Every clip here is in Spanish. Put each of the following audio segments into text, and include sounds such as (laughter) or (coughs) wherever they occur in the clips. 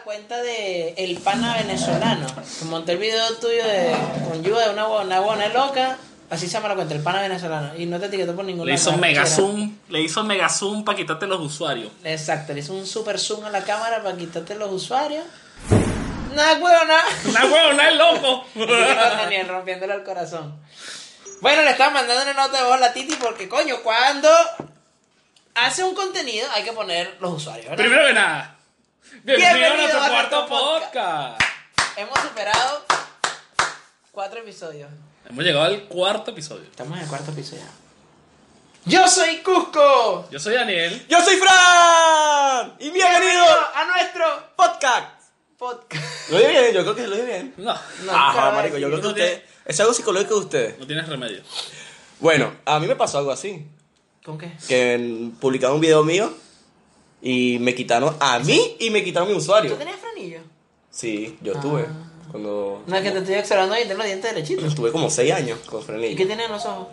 La cuenta de El Pana Venezolano. Monté el video tuyo de, con ayuda de una, una buena loca. Así se llama la cuenta, El Pana Venezolano. Y no te etiquetó por ningún Le lado, hizo mega zoom, le hizo mega zoom para quitarte los usuarios. Exacto, le hizo un super zoom a la cámara para quitarte los usuarios. Nada, huevo, nada. ¡Una huevona es loco! (laughs) Daniel rompiéndole el corazón. Bueno, le estaba mandando una nota de voz a la Titi porque, coño, cuando hace un contenido hay que poner los usuarios, ¿verdad? Primero que nada, bienvenido, Bienvenido a nuestro cuarto podcast. Hemos superado cuatro episodios. Hemos llegado al cuarto episodio. Estamos en el cuarto episodio. ¡Yo soy Cusco! Yo soy Daniel. Yo soy Fran y bienvenido a nuestro podcast. podcast. Lo dije bien, yo creo que lo dije bien. No, No, Ajá, cara, marico, yo creo que no tiene- usted es algo psicológico de ustedes. no tienes remedio. Bueno, a mí me pasó algo así, ¿Con qué? que publicaron un video mío y me quitaron a mí y me quitaron mi ¿Tú usuario. tenías frenillo? Sí, yo tuve cuando No, es que te estoy observando y tengo los dientes derechitos. estuve como 6 años con ¿Y qué tienes en los ojos?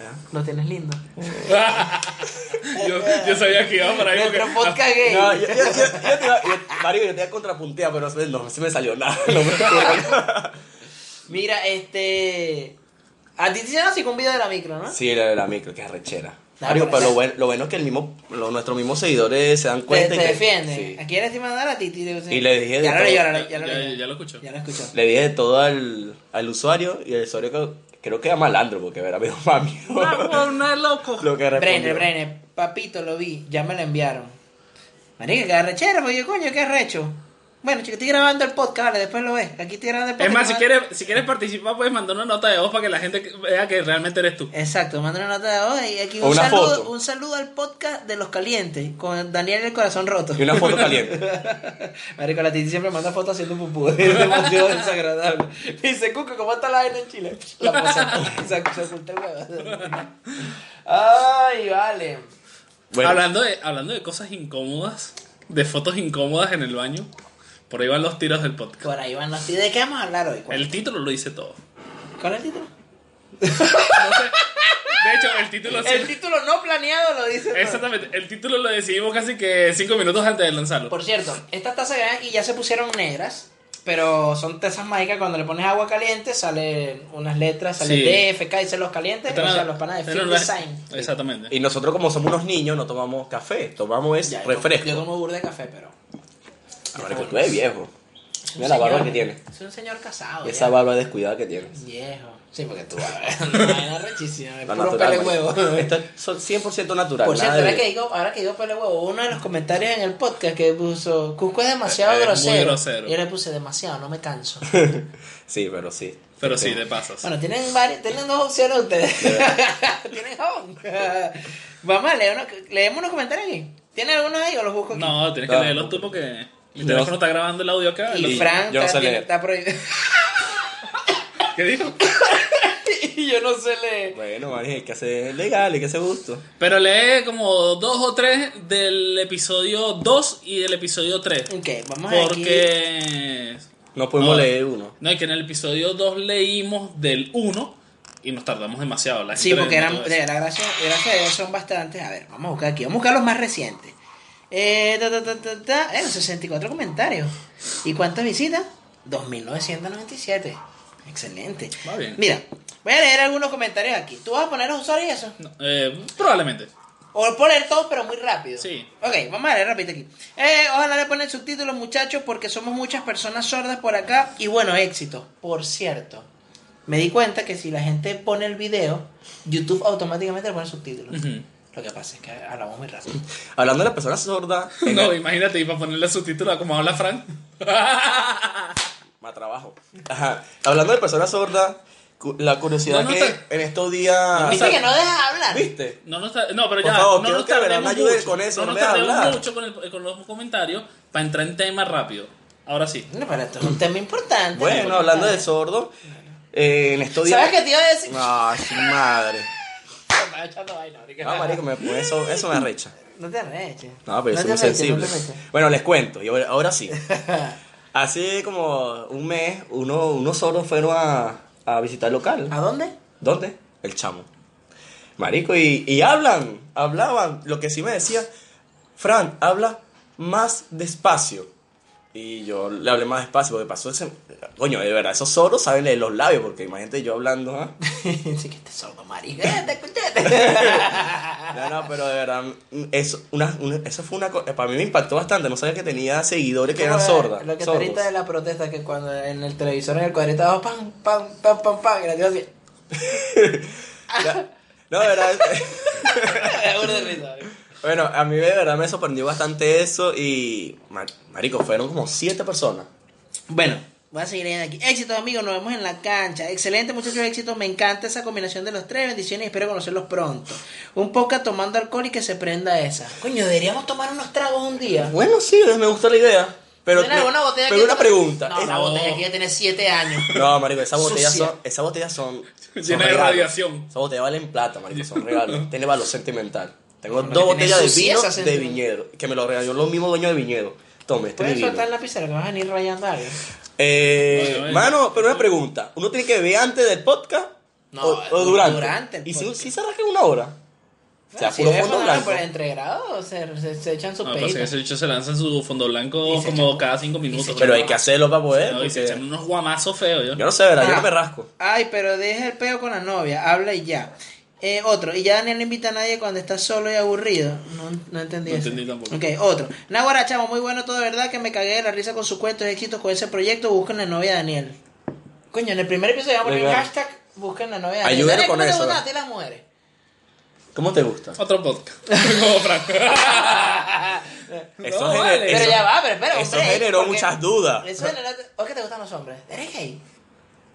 ¿Ah? Los tienes lindos. (laughs) yo, yo sabía que iba por ahí porque... Podcast gay. No, yo, yo, yo, yo te iba, yo, marico, yo te iba a contrapuntear, pero no, se me salió nada. No me Mira, este. A ti te hicieron así con un video de la micro, ¿no? Sí, la de la micro, que es Marico, pero lo bueno, lo bueno es que el mismo, lo- nuestros mismos seguidores se dan cuenta te y que- defiende. sí. ¿A quién le estoy mandando a Titi? Y le dije de Ya lo todo. ya, lo- ya lo ya- leyó. ya lo escuchó. Ya lo escuchó. Le dije de todo al, al usuario y el usuario que- creo que era malandro porque era medio (laughs) mami. Huevona es loco. lo que. Brenner, Brenner, papito, lo vi, ya me lo enviaron. Marica, que arrechera, pues yo, coño, qué arrecho. Bueno, chico, estoy grabando el podcast, vale, después lo ves. Aquí estoy grabando el podcast. Es más, si quieres, si quieres participar, puedes mandar una nota de voz para que la gente vea que realmente eres tú. Exacto, manda una nota de voz y aquí O un una saludo, foto. un saludo al podcast de los calientes con Daniel el corazón roto. Y una foto caliente. (laughs) Marico, la Titi siempre manda fotos haciendo pupú. (laughs) Es demasiado desagradable. Dice, Cuco, ¿cómo está la vaina en Chile? La posa. Se, oculta el huevo. Ay, vale. Bueno, Hablando, de, hablando de cosas incómodas, de fotos incómodas en el baño, por ahí van los tiros del podcast. Por ahí van los tíos. ¿De qué vamos a hablar hoy? ¿Cuál, El título lo dice todo. cuál es el título? No sé. De hecho, el título... El título no planeado lo dice. todo. Exactamente, el título lo decidimos casi que cinco minutos antes de lanzarlo. Por cierto, estas tazas que ven aquí ya se pusieron negras. Pero son tazas mágicas, cuando le pones agua caliente salen unas letras, sale Sí. Y se los calientes, Están o sea, los panas de Fit Design. Exactamente. y nosotros como somos unos niños no tomamos café, tomamos es Ya, yo- refresco. Yo tomo burda de café, pero. Ah, marico, tú eres viejo. Mira la barba que tiene. Es un señor casado. Y esa ya. barba descuidada que tienes. Viejo. Sí, porque tú, (laughs) una vaina rechísima. Es puro natural, pele huevo. Esto es son 100% natural. Por cierto, ahora que, digo, ahora que digo pele huevo, uno de los comentarios en el podcast que puso Cusco es demasiado Es muy grosero. grosero. Yo le puse demasiado, no me canso. (laughs) Sí, pero sí. Pero sí, de pasas. bueno, tienen varias, tienen dos opciones ustedes. (laughs) tienen jabón. Vamos a leer uno, leemos unos comentarios aquí. ¿Tienen algunos ahí o los busco aquí? No, tienes que No. leerlos tú porque mi Yo- teléfono está grabando el audio acá. Y Y Frank yo no está, sé leer. está prohibido. (laughs) ¿Qué dijo? (laughs) y yo no sé leer. Bueno, marico, hay que hacer legal, hay que hacer gusto. Pero lee como dos o tres del episodio 2 y del episodio 3. Ok, vamos a aquí. Porque... No podemos No. leer uno. No, es que en el episodio 2 leímos del 1 y nos tardamos demasiado. La Sí, porque eran, la gracia, gracias a Dios son bastantes. A ver, vamos a buscar aquí. Vamos a buscar los más recientes. Eh, ta, ta, ta, ta, ta. Eh, 64 comentarios. ¿Y cuántas visitas? 2997. Excelente. Va bien. Mira, voy a leer algunos comentarios aquí. ¿Tú vas a poner los usuarios y eso? No, eh, probablemente. O poner todos, pero muy rápido. Sí. Ok, vamos a leer rápido aquí. Eh, ojalá le ponen subtítulos, muchachos, porque somos muchas personas sordas por acá. Y bueno, éxito. Por cierto, me di cuenta que si la gente pone el video, YouTube automáticamente le pone subtítulos. Ujú. Lo que pasa es que hablamos muy rápido. (laughs) Hablando de las personas sordas. (laughs) en No, el- imagínate, y para ponerle subtítulos a como habla Frank. (laughs) Más trabajo. Ajá. Hablando de personas sordas, cu- la curiosidad No, no que está- en estos días. ¿Viste que no dejas hablar? ¿Viste? No, no, está- no, pero Por ya. favor, no quiero nos que tardemos mucho, con eso, No no nos tardemos hablar. mucho con, el- con los comentarios para entrar en tema rápido. Ahora sí. No, pero esto es un tema importante. Bueno, hablando de sordo, eh, en estos días. ¿Sabes qué te iba a decir? Ay, su madre. Echando vaina. No, marico, me, pues, eso, eso me arrecha. No te arreches. No, pero yo soy muy sensible. no. Bueno, les cuento, y ahora, sí. (laughs) Hace como un mes, uno, unos sordos fueron a, a visitar el local. ¿A dónde? ¿Dónde? El chamo. Marico, y, y hablan, hablaban. Lo que sí me decía, Fran, habla más despacio. Y yo le hablé más despacio porque pasó ese. Coño, de verdad, esos sordos saben leer los labios, porque imagínate yo hablando, ¿ah? (laughs) sí que (laughs) te sordo, marica. Eh, te. No, no, pero de verdad, eso, una, una- eso fue una cosa. Para mí me impactó bastante. No sabía que tenía seguidores que eran Como sordas. Lo que sordos. ahorita de la protesta que cuando en el televisor en el cuadrito abajo, pam, pam, pam, pam, pam, y la tía así. (laughs) No, de verdad. Bueno, a mí de verdad me sorprendió bastante eso. Y, ma- marico, fueron como siete personas. Bueno, voy a seguir leyendo aquí. Éxitos, amigos, nos vemos en la cancha. Excelente, muchachos, éxitos. Me encanta esa combinación de los tres. Bendiciones y espero conocerlos pronto. Un poco tomando alcohol y que se prenda esa. Coño, deberíamos tomar unos tragos un día. Bueno, sí, me gustó la idea. Pero, ¿Tiene alguna botella pero que- una pregunta. No, una botella que ya tiene 7 años. No, marico, esas botellas son, esas botellas son, (laughs) son Llena de radiación. Esas botellas valen plata, marico, son regalos. (laughs) Tiene valor sentimental. Tengo dos botellas de vino de viñedo, que me lo regaló los mismos dueños de viñedo. Tome, este Puedes soltar en la pizarra que vas a venir rayando algo. Eh, mano, pero una pregunta. ¿Uno tiene que beber antes del podcast? No, o, o durante? durante el ¿Y si, si se en una hora? O sea, si puro fondo blanco. por entre grados, se, se, se echan su No, pues ese se lanza en su fondo blanco como cada cinco minutos. Pero hay que hacerlo para poder. No, y se echan unos guamazos feos. Yo. Yo no sé, ¿verdad? Yo Ah. no me rasco. Ay, pero deja el peo con la novia, habla y ya. Eh, otro, y ya Daniel no invita a nadie cuando está solo y aburrido. No, no entendí No eso. entendí tampoco. Ok, otro. Naguara, chamo, muy bueno todo, ¿verdad? Que me cagué de la risa con su cuento de éxitos con ese proyecto. Busquen la novia de Daniel. Coño, en el primer episodio vamos a poner hashtag busquen la novia de Daniel. Ayúdenos Daniel, con ¿cómo te eso, gustan ¿verdad? a ti las mujeres? ¿Cómo te gusta? Otro podcast. (laughs) como. (laughs) Eso, No, gener- vale. Pero eso- ya va, pero espera, eso hombre, generó muchas dudas. Eso generó... ¿O qué te gustan los hombres? ¿Eres gay?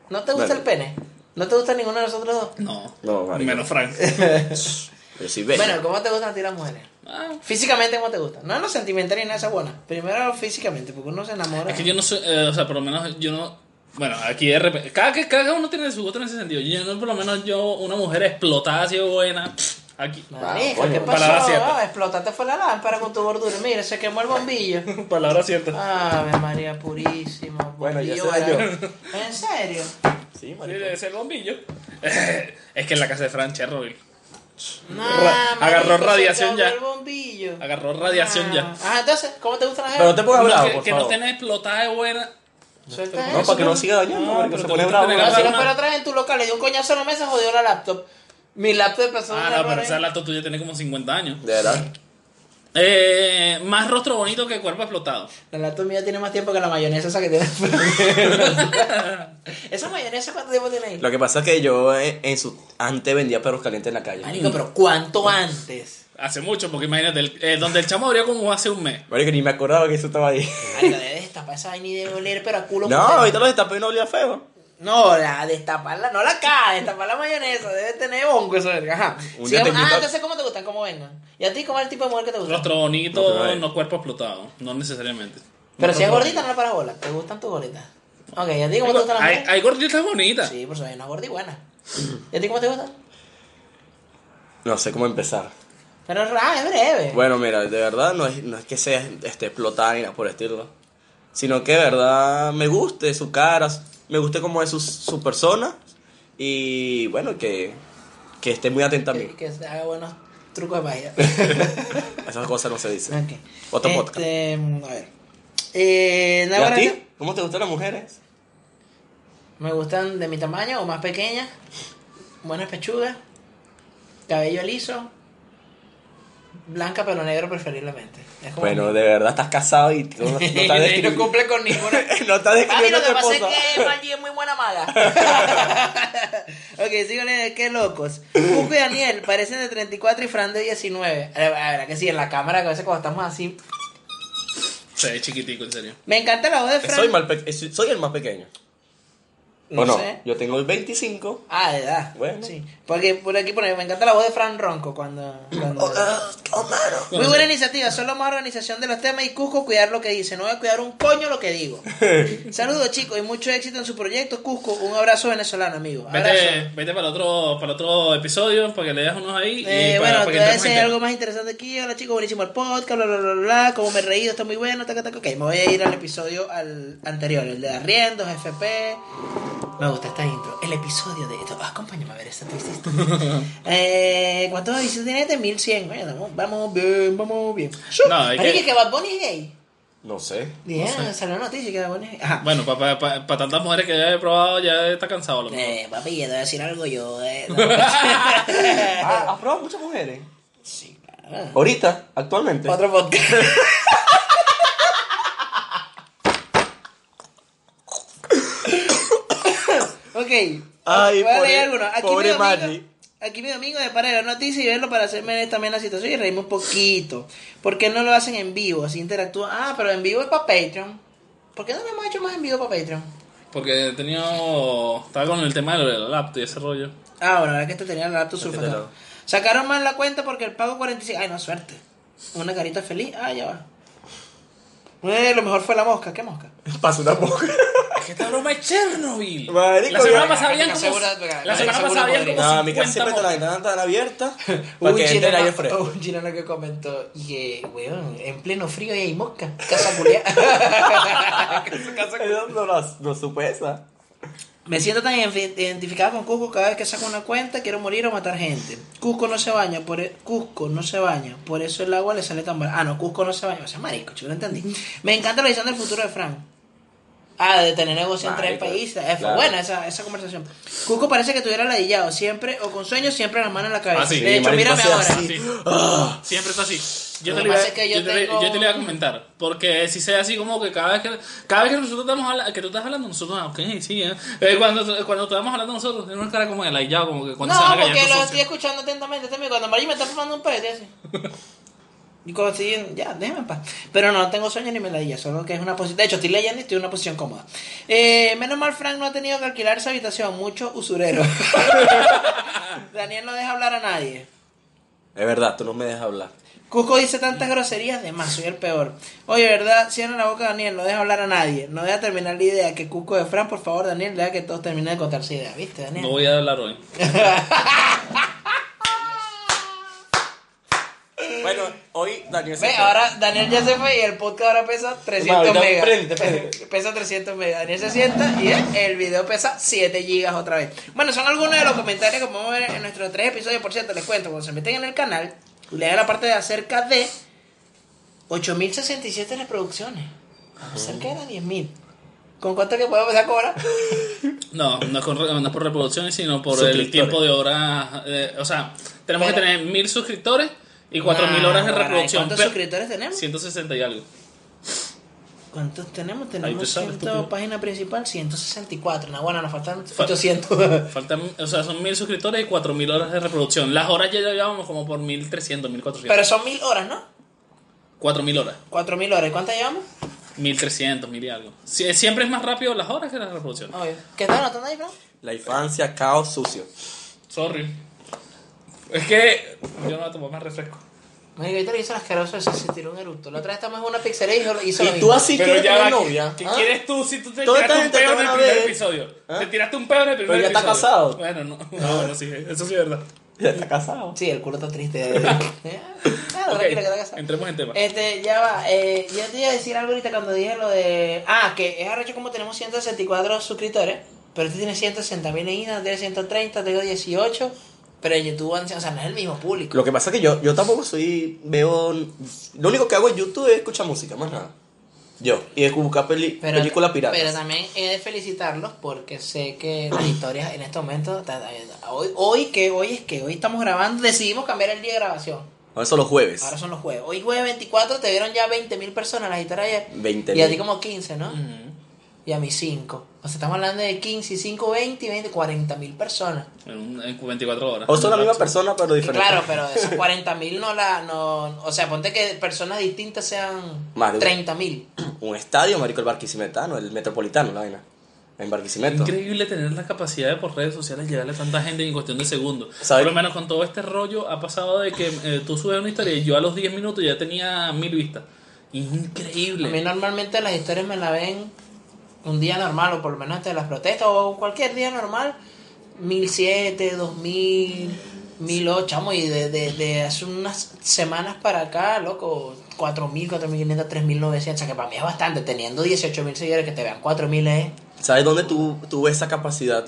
¿No te gusta Dale. el pene? ¿No te gusta ninguno de nosotros dos? No. No, marico. Menos Frank. (laughs) Yo soy bello. Bueno, ¿cómo te gustan a ti las mujeres? Ah, Físicamente, ¿cómo te gustan? No en lo sentimental ni en esa buena. Primero físicamente, porque uno se enamora. es que yo no soy, eh, o sea, por lo menos yo no. Bueno, aquí de repente. Cada, que- cada uno tiene su gusto en ese sentido. Yo no, por lo menos yo, una mujer explotada, así buena. pff, Aquí. Marica, coño, ¿qué palabra pasó? cierta. Ah, explotaste fue la lámpara con tu gordura. Mira, se quemó el bombillo. (laughs) Palabra cierta. Ave María purísima. Bueno, ya bombillo barato. ¿En serio? Sí, Sí, marico. debe ser el bombillo. (laughs) es que en la casa de Fran Chernobyl. Marico, agarró se radiación acabó ya. el bombillo. Agarró radiación ya. Ah, entonces, ¿cómo te gustan las Pero no te pongas No, bravo, que, por que no favor. tenés explotada de buena. Suelta No, eso. para que no siga dañando, No, marico, pero se pone bravo. No, si no fuera otra vez en tu local, le dio un coñazo a la mesa, jodió la laptop. Mi laptop empezó a Ah, no, pero esa laptop tuya tiene como 50 años. De verdad. Eh, más rostro bonito que cuerpo explotado. La laptop mía tiene más tiempo que la mayonesa esa que tiene. (laughs) ¿Esa mayonesa cuánto tiempo tiene ahí? Lo que pasa es que yo eh, en su antes vendía perros calientes en la calle. Marico, pero ¿cuánto antes? Hace mucho, porque imagínate, el- eh, donde el chamo abrió como hace un mes. Marico, ni me acordaba que eso estaba ahí. Marico, debe destapar esa vaina y debe oler, pero a culo. No, ahorita lo destapé y no olía feo. No, la destaparla, no la caja, destapar la mayonesa, debe tener hongo eso, verga. Ajá. Un día Sigamos- te ah, invito- entonces, ¿cómo te gustan? ¿Cómo vengan? ¿Y a ti cómo es el tipo de mujer que te gusta? Rostro bonito, No, pero, no cuerpo explotado. No necesariamente. Pero si es gordita, no le paras bola. ¿Te gustan tus gorditas? Ok, ¿y a ti cómo te gustan las Hay, mujeres? hay gorditas bonitas. Sí, por eso hay una gordi buena. ¿Y a ti cómo te gustan? No sé cómo empezar. Pero ah, es breve. Bueno, mira, de verdad no es, no es que sea este, explotar ni nada por el estilo. Sino que de verdad me guste su cara, me guste cómo es su, su persona. Y bueno, que, que esté muy atenta a mí. que, que haga buenos trucos de magia. (laughs) Esas cosas no se dicen. Ok. Otro Este, podcast. A ver. Eh, ¿Y Nahuara, a ti? ¿Cómo te gustan las mujeres? Me gustan de mi tamaño o más pequeñas. Buenas pechugas. Cabello liso. Blanca pero negro preferiblemente. Es como Bueno, de verdad estás casado y (laughs) no, no estás y no describiendo. cumple con ninguna. (laughs) no estás Mami, describiendo lo a que pasa es que Maggie es muy buena maga. (laughs) ok, sigo leyendo. Qué locos. Cuco y Daniel parecen de 34 y Fran de 19. A ver, a ver, que sí, en la cámara, que a veces cuando estamos así. Se ve chiquitico, en serio. Me encanta la voz de Fran. Soy, mal pe- soy soy el más pequeño. No ¿O no? sé. Yo tengo el 25. Ah, de edad. Bueno. Sí. Porque por aquí pone, me encanta la voz de Fran Ronco cuando. cuando- Oh, oh, mano. Muy buena iniciativa, solo más organización de los temas y Cusco cuidar lo que dice. No voy a cuidar un coño lo que digo. (laughs) Saludos chicos y mucho éxito en su proyecto. Cusco, un abrazo venezolano, amigo. Abrazo. Vete, vete para, otro, para otro episodio para que leas unos ahí. Eh, y para, bueno, para te que voy a entremos en decir tema. algo más interesante aquí. Hola chicos, buenísimo el podcast, bla, bla, bla, bla, bla. Como me he reído, está muy bueno, taca, taca. Ok, me voy a ir al episodio al anterior, el de arriendos, FP. Me gusta esta intro. El episodio de esto. Acompáñame a ver esta triste historia. eh, ¿Cuántos visitas tiene este? 1100. Bueno, vamos, vamos bien, vamos bien. No, hay que- que Bad Bunny es gay. No sé. Bien, salió una noticia que Bad Bunny es gay. Ajá. Bueno, para tantas mujeres que ya he probado, ya está cansado. Lo mejor. Eh, papi, yo te voy a decir algo yo. Eh, (laughs) no. Ah, ¿Has probado muchas mujeres? sí, claro. Ahorita, actualmente. Otro podcast. (laughs) ok. Ay, voy a pobre- leer algunos. Aquí pobre mi amigo, Maggie. aquí mi amigo de para la noticia y verlo para hacerme también la situación y reírme un poquito. ¿Por qué no lo hacen en vivo? Así interactúan. Ah, pero en vivo es para Patreon. ¿Por qué no lo hemos hecho más en vivo para Patreon? Porque he tenido. Estaba con el tema de la laptop y ese rollo. Ah, bueno, la verdad que este tenía la laptop Este sulfatada. te lo- Sacaron mal la cuenta porque el pago 45. Ay, no, suerte. Una carita feliz. Ah, ya va. Eh, lo mejor fue la mosca. ¿Qué mosca? (laughs) Pasa una boca. Que esta broma es Chernobyl. Marico, la semana pasada habían la como. La semana pasada habían como. No, mi casa 50 siempre está la ventana tan abierta. (laughs) Para un, que entre el chileno, aire fresco. un chileno que comentó y que, weón, en pleno frío y hay mosca. Casa culiada. (laughs) No, no, no, supe esa. Me siento tan ident- identificado con Cusco cada vez que saco una cuenta, quiero morir o matar gente. Cusco no se baña, por e- Cusco no se baña, por eso el agua le sale tan barato. Ah, no, Cusco no se baña, o sea, marico, chico, no entendí. Me encanta la visión del futuro de Frank. Ah, de tener negocio en tres Marico, países. Fue claro. buena esa, esa conversación. Cusco parece que tuviera ladillado, siempre, o con sueños, siempre las manos en la cabeza. Ah, sí, de hecho, marico, mírame ahora. así. Sí. Siempre está así. Yo te, lo iba, pasa es que yo yo, te, le- tengo- yo te lo iba a comentar. Porque si sea así como que cada vez que cada vez que nosotros estamos hablando, que tú estás hablando, nosotros, ah, ok, sí, eh. Eh, cuando, cuando estamos hablando nosotros, tenemos una cara como de laillado, como que cuando se No, van a porque lo estoy escuchando atentamente también. Cuando María me está fumando un pete así. (laughs) Y cuando estoy, ya, déjame en paz. Pero no, no tengo sueño ni meladilla, solo que es una posición. De hecho, estoy leyendo y estoy en una posición cómoda. Eh, menos mal, Frank no ha tenido que alquilar esa habitación. Mucho usurero. (laughs) Daniel no deja hablar a nadie. Es verdad, tú no me dejas hablar. Cusco dice tantas groserías, de más, soy el peor. Oye, ¿verdad? Cierra la boca, Daniel, no deja hablar a nadie. No deja terminar la idea. Que Cusco de Frank, por favor, Daniel, deja que todos terminen de contar su idea. ¿Viste, Daniel? No voy a hablar hoy. (laughs) Bueno, hoy Daniel se Ve, fue. ahora Daniel ya se fue y el podcast ahora pesa 300 ahorita megas. prende, prende. (laughs) Pesa 300 megas. Daniel se sienta y el- video pesa 7 gigas otra vez. Bueno, son algunos de los comentarios que podemos ver en nuestros tres episodios. Por cierto, les cuento, cuando se meten en el canal, lean la parte de acerca de 8067 reproducciones. Cerca de las 10000. ¿Con cuánto que podemos empezar a cobrar? (laughs) No, no es, con- no es por reproducciones, sino por el Suscriptores. tiempo de hora. eh, o sea, tenemos Pero- que tener mil suscriptores y cuatro mil Nah, horas de reproducción. ¿Cuántos suscriptores tenemos? 160 y algo. ¿Cuántos tenemos? Tenemos te sale, 100, estúpido. página principal 164. No, bueno, nos faltan Fal- 800. (laughs) Faltan, o sea, son mil suscriptores y cuatro mil horas de reproducción. Las horas ya llevamos como por 1300, 1400. Pero son 1000 horas, ¿no? 4000 horas. 4000 horas. ¿Cuántas llevamos? 1300, mil y algo. Sie- Siempre es más rápido las horas que las reproducciones. Obvio. ¿Qué estás anotando ahí, bro? La infancia, caos, sucio. Sorry. Es que yo no voy a tomar más refresco. Marico, ahorita le hizo asqueroso ese, se tiró un eructo. La otra vez estamos en una pizzería y hizo, hizo lo Y mismo. tú así quieres ya tener va, novia. ¿Qué ¿Ah? quieres tú si tú te tiraste un peo en el primer ver. episodio? ¿Ah? Te tiraste un peo en el primer Pero ya está episodio. casado. Bueno, no. (laughs) No, bueno, sí, eso sí es verdad. Ya está casado. Sí, el culo está triste. Claro, (laughs) Ok, tranquilo, que te casado. entremos en tema. Este, ya va. Eh, yo te iba a decir algo ahorita cuando dije lo de. Ah, que es arrecho como tenemos 164 suscriptores. Pero tú tienes 160 mil en Instagram, tienes 130, tengo 18. Pero en YouTube, o sea, no es el mismo público. Lo que pasa es que yo, yo tampoco soy. Veo. Lo único que hago en YouTube es escuchar música, más nada. Yo. Y es buscar peli, Pero, películas piratas. pero también he de felicitarlos porque sé que las historias en este momento. Hoy, hoy que hoy es que hoy estamos grabando, decidimos cambiar el día de grabación. Ahora son los jueves. Ahora son los jueves. Hoy jueves 24 te vieron ya 20 mil personas las historias ayer. 20.000. Y a ti como 15, ¿no? Ujú. Y a mí 5. O sea, estamos hablando de 15 y 5, 20 y 20, 40 mil personas. En, un- en 24 horas. O son la misma persona, pero diferente. claro, pero de (laughs) esos 40 mil no la. No, o sea, ponte que personas distintas sean de- 30 mil. (clears throat) Un estadio, marico, el Barquisimetano, el Metropolitano, la vaina. En Barquisimeto. Increíble tener la capacidad de por redes sociales llegarle a tanta gente en cuestión de segundos. ¿Sabe? Por lo menos con todo este rollo ha pasado de que eh, tú subes una historia y yo a los 10 minutos ya tenía mil vistas. A mí Increíble. normalmente las historias me la ven un día normal, o por lo menos antes de las protestas, o cualquier día normal, 1007, 2000, 1008, chamo, y de, de, de hace unas semanas para acá, loco, 4000, 4500, 3900, o sea que para mí es bastante, teniendo 18000 seguidores, que te vean 4000 es... ¿Sabes dónde tú, tú ves esa capacidad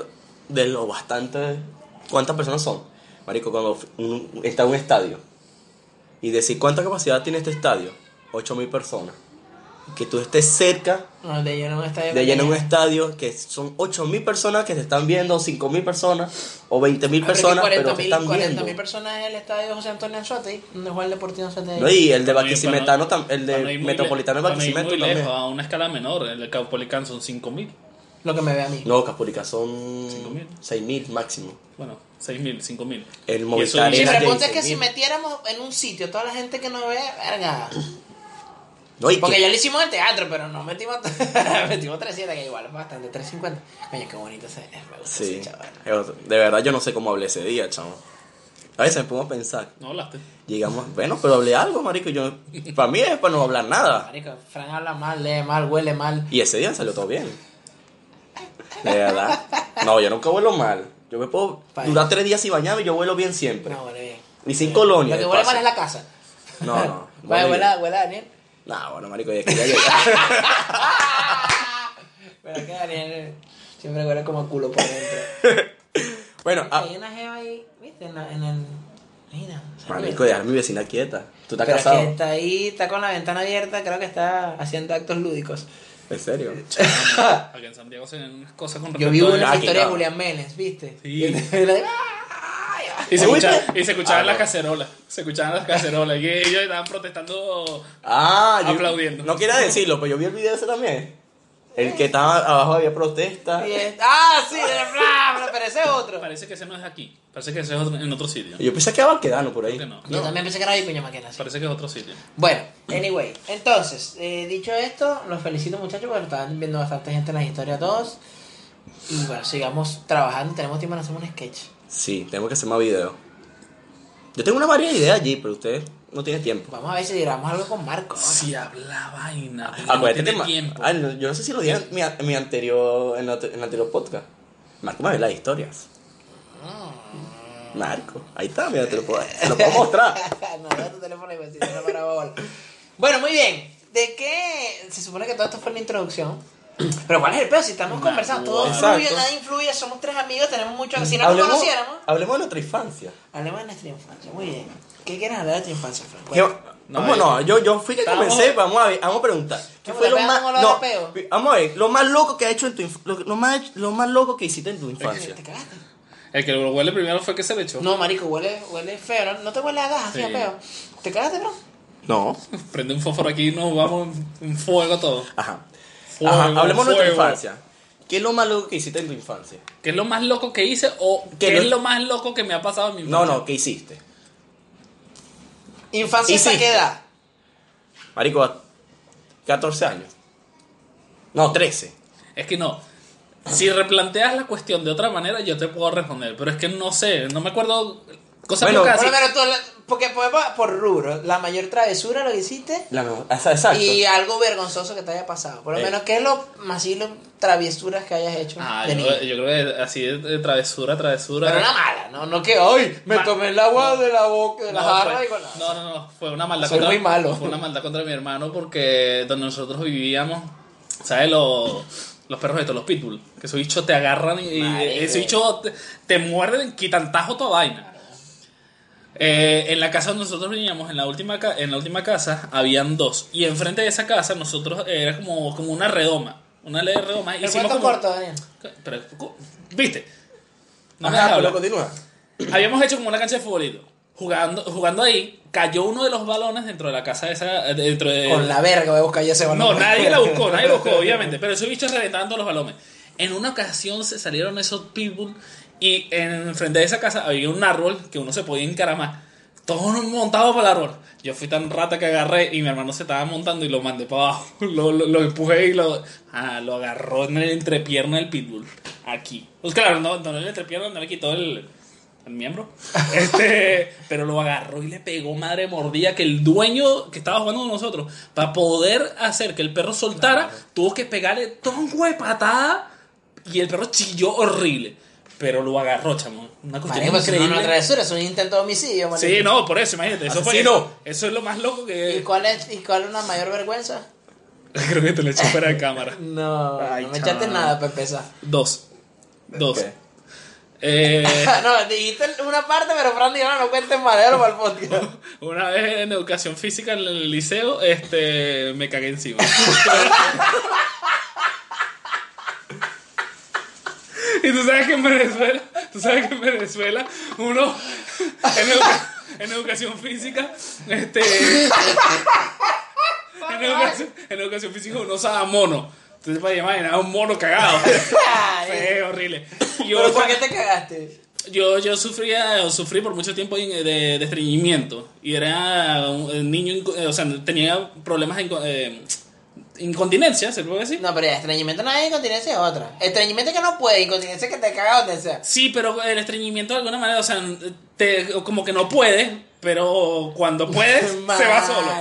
de lo bastante... ¿Cuántas personas son? Marico, cuando un- está en un estadio y decir cuánta capacidad tiene este estadio, 8000 personas. Que tú estés cerca No, de lleno un estadio. de llenar un estadio que son 8000 personas que te están viendo, 5000 personas o 20000 Ah, es personas, pero te 40.000 están 40.000 viendo. personas en el estadio José Antonio Anzuate, donde juega el Deportivo Anzuate. No, y el de Barquisimetano, el de Metropolitano de Barquisimeto muy también. lejos, a una escala menor. El de Caupolicán son 5000. Lo que me ve a mí. No, Capurica son 5.000. 6000 máximo. Bueno, 6000, 5000. El Y Movistar eso- Arena pero de ponte que 16.000. si metiéramos en un sitio toda la gente que nos ve, verga. No, y Porque que- ya lo hicimos en teatro, pero no metimos, (laughs) metimos 300, que igual es bastante, 350. Coño, qué bonito ese, me gusta Sí, ese chaval. de verdad yo no sé cómo hablé ese día, chamo. A veces me pongo a pensar, No hablaste. llegamos, bueno, pero hablé algo, marico, yo, para mí es para no hablar nada. Marico, Fran habla mal, lee mal, huele mal. Y ese día salió todo bien. De verdad. No, yo nunca vuelo mal. Yo me puedo durar tres días sin bañarme y yo vuelo bien siempre. No, huele bien. Y sin colonia. Lo que huele paso. mal es la casa. No, no. (laughs) Vaya, huele Daniel. No, bueno, marico, ya que ya llegué. (laughs) Pero que Daniel siempre huele como a culo por dentro. (laughs) bueno, ah, Hay una jeva ahí, ¿viste? En, la- en el. Mira. marico, dejar a mi vecina quieta. Tú estás Pero es casado. que está ahí, está con la ventana abierta, creo que está haciendo actos lúdicos. ¿En serio? (laughs) Aquí en Santiago se ven unas cosas con Yo vi respecto a- una aquí historia de. Julián Menes, ¿viste? Sí. Y la de- Y se, y escuchaban Ah, las no. cacerolas. Se escuchaban las cacerolas. Y ellos estaban protestando. Ah, yo- Aplaudiendo. No quería decirlo, pero yo vi el video ese también. El que estaba abajo había protesta. y es- ah, sí, pero ese es otro. Parece que ese no es aquí. Parece que ese es otro- en otro sitio. Yo pensé que estaba quedando por ahí. Que no. Yo también pensé que era Vicuña Maquena. sí. Parece que es otro sitio. Bueno, anyway, entonces, eh, dicho esto, los felicito muchachos porque estaban viendo bastante gente en las historias todos. Y bueno, sigamos trabajando, tenemos tiempo para hacer un sketch. Sí, tenemos que hacer más videos. Yo tengo una variedad de ideas allí, pero usted no tiene tiempo. Vamos a ver si grabamos algo con Marco. Si habla vaina. no Acuérdate tiene que Ma- tiempo. Ah, no, yo no sé si lo dije en mi, en mi anterior, en, el, en el anterior podcast. Marco me ve las historias. Marco, ahí está, mira, te lo puedo, te lo puedo (laughs) mostrar. no, deja tu teléfono pues, si no, para bola. Bueno, muy bien. ¿De qué? Se supone que todo esto fue la introducción. (clears throat) Pero ¿cuál es el peor? Si estamos conversando, todo Exacto. fluye, nada influye, somos tres amigos, tenemos mucho... Si no nos hablemos, conociéramos... hablemos de nuestra infancia. Hablemos de nuestra infancia, muy bien. ¿Qué quieres hablar de tu infancia, Frank? ¿Qué- No, vamos, no, yo, yo fui que Estamos- comencé, vamos a ver, vamos a preguntar. ¿Qué ¿Cómo fue lo más, no, peo? vamos a ver, lo más loco que ha hecho en tu lo, lo más, lo más loco que hiciste en tu infancia? ¿Te cagaste? El que lo huele primero fue que se le echó. No, marico, huele, huele feo. ¿No, no te huele a gas así Sí. a peo? ¿Te cagaste, bro? No. (laughs) Prende un fósforo aquí y nos vamos en fuego todo. Ajá. Fuego, Ajá, hablemos de nuestra infancia. ¿Qué es lo más loco que hiciste en tu infancia? ¿Qué es lo más loco que hice o ¿Qué qué no- es lo más loco que me ha pasado en mi No, vida? no, ¿qué hiciste? ¿Infancia hasta qué edad? Marico, a 14 años. No, 13. Es que no. Si replanteas la cuestión de otra manera, yo te puedo responder. Pero es que no sé, no me acuerdo cosas Bueno, locas. Por así. lo menos tú, la- porque por, por rubro, la mayor travesura lo que hiciste La mejor- esa- Exacto. y algo vergonzoso que te haya pasado. Por lo Eh. menos, ¿qué es lo más y lo travesuras que hayas hecho Ah, yo, yo creo que así de, de travesura, travesura. Pero una mala, no, no que hoy me Ma- tomé el agua de la boca, de la No, jarra fue, y con la... no, no, no, fue una maldad Soy contra muy malo. Fue una maldad contra mi hermano porque donde nosotros vivíamos, ¿sabes? Los, los perros estos, los pitbull, que esos bichos te agarran y, y esos bichos te, te muerden, quitan tajo toda vaina. Eh, en la casa donde nosotros vivíamos, en la última en la última casa, habían dos. Y enfrente de esa casa, nosotros eh, era como, como una redoma. Una ley de redoma. ¿El Hicimos como- corto, Daniel? Pero, ¿viste? No me Ajá, pero hablar. continúa. Habíamos hecho como una cancha de futbolito. jugando, jugando ahí, cayó uno de los balones dentro de la casa de esa. Dentro de, Con la verga voy a buscar ese balón. no, nadie la buscó, nadie lo buscó, obviamente. Pero esos bichos reventando los balones. En una ocasión se salieron esos pitbull y en frente de esa casa había un árbol que uno se podía encaramar. Todos montados para el árbol. Yo fui tan rata que agarré y mi hermano se estaba montando y lo mandé para abajo. (laughs) Lo, lo, lo empujé y lo, ah, lo agarró en el entrepierna del pitbull. Aquí. Pues claro, no, no en el entrepierna, no le quitó el, el miembro. (laughs) Este, pero lo agarró y le pegó madre mordida que el dueño que estaba jugando con nosotros, para poder hacer que el perro soltara, tuvo que pegarle tongo de patada y el perro chilló horrible. Pero lo agarró, chamo. Una cuestión no, increíble. no es travesura, es un intento de homicidio. Sí, no, por eso, imagínate. Eso, fue, Asesino. eso es lo más loco ¿Y que. cuál es, y cuál es una mayor vergüenza? (laughs) Creo que te lo eché fuera de cámara. (laughs) No, Ay, no me echaste nada, Pepe. esa. Dos. Dos. Eh, (laughs) no, dijiste una parte, pero Fran dijo, no, no cuentes madero para el podcast. una vez en educación física en el liceo, este, me cagué encima. (laughs) y tú sabes que en Venezuela, tú sabes que en Venezuela, uno en, educa- (laughs) en educación física, este, en educación, en educación física uno usaba mono. Entonces para imaginar un mono cagado. (laughs) Fue horrible. Y ¿Pero por qué te cagaste? yo, yo sufría, o sufrí por mucho tiempo de, de estreñimiento. Y era un niño, inco- eh, o sea, tenía problemas inco- eh, incontinencia, ¿se puede decir? No, pero ya, estreñimiento no es incontinencia, es otra. Estreñimiento es que no puede, incontinencia que te caga donde sea. Sí, pero el estreñimiento de alguna manera, o sea, te, como que no puede, pero cuando puedes, (laughs) se va solo.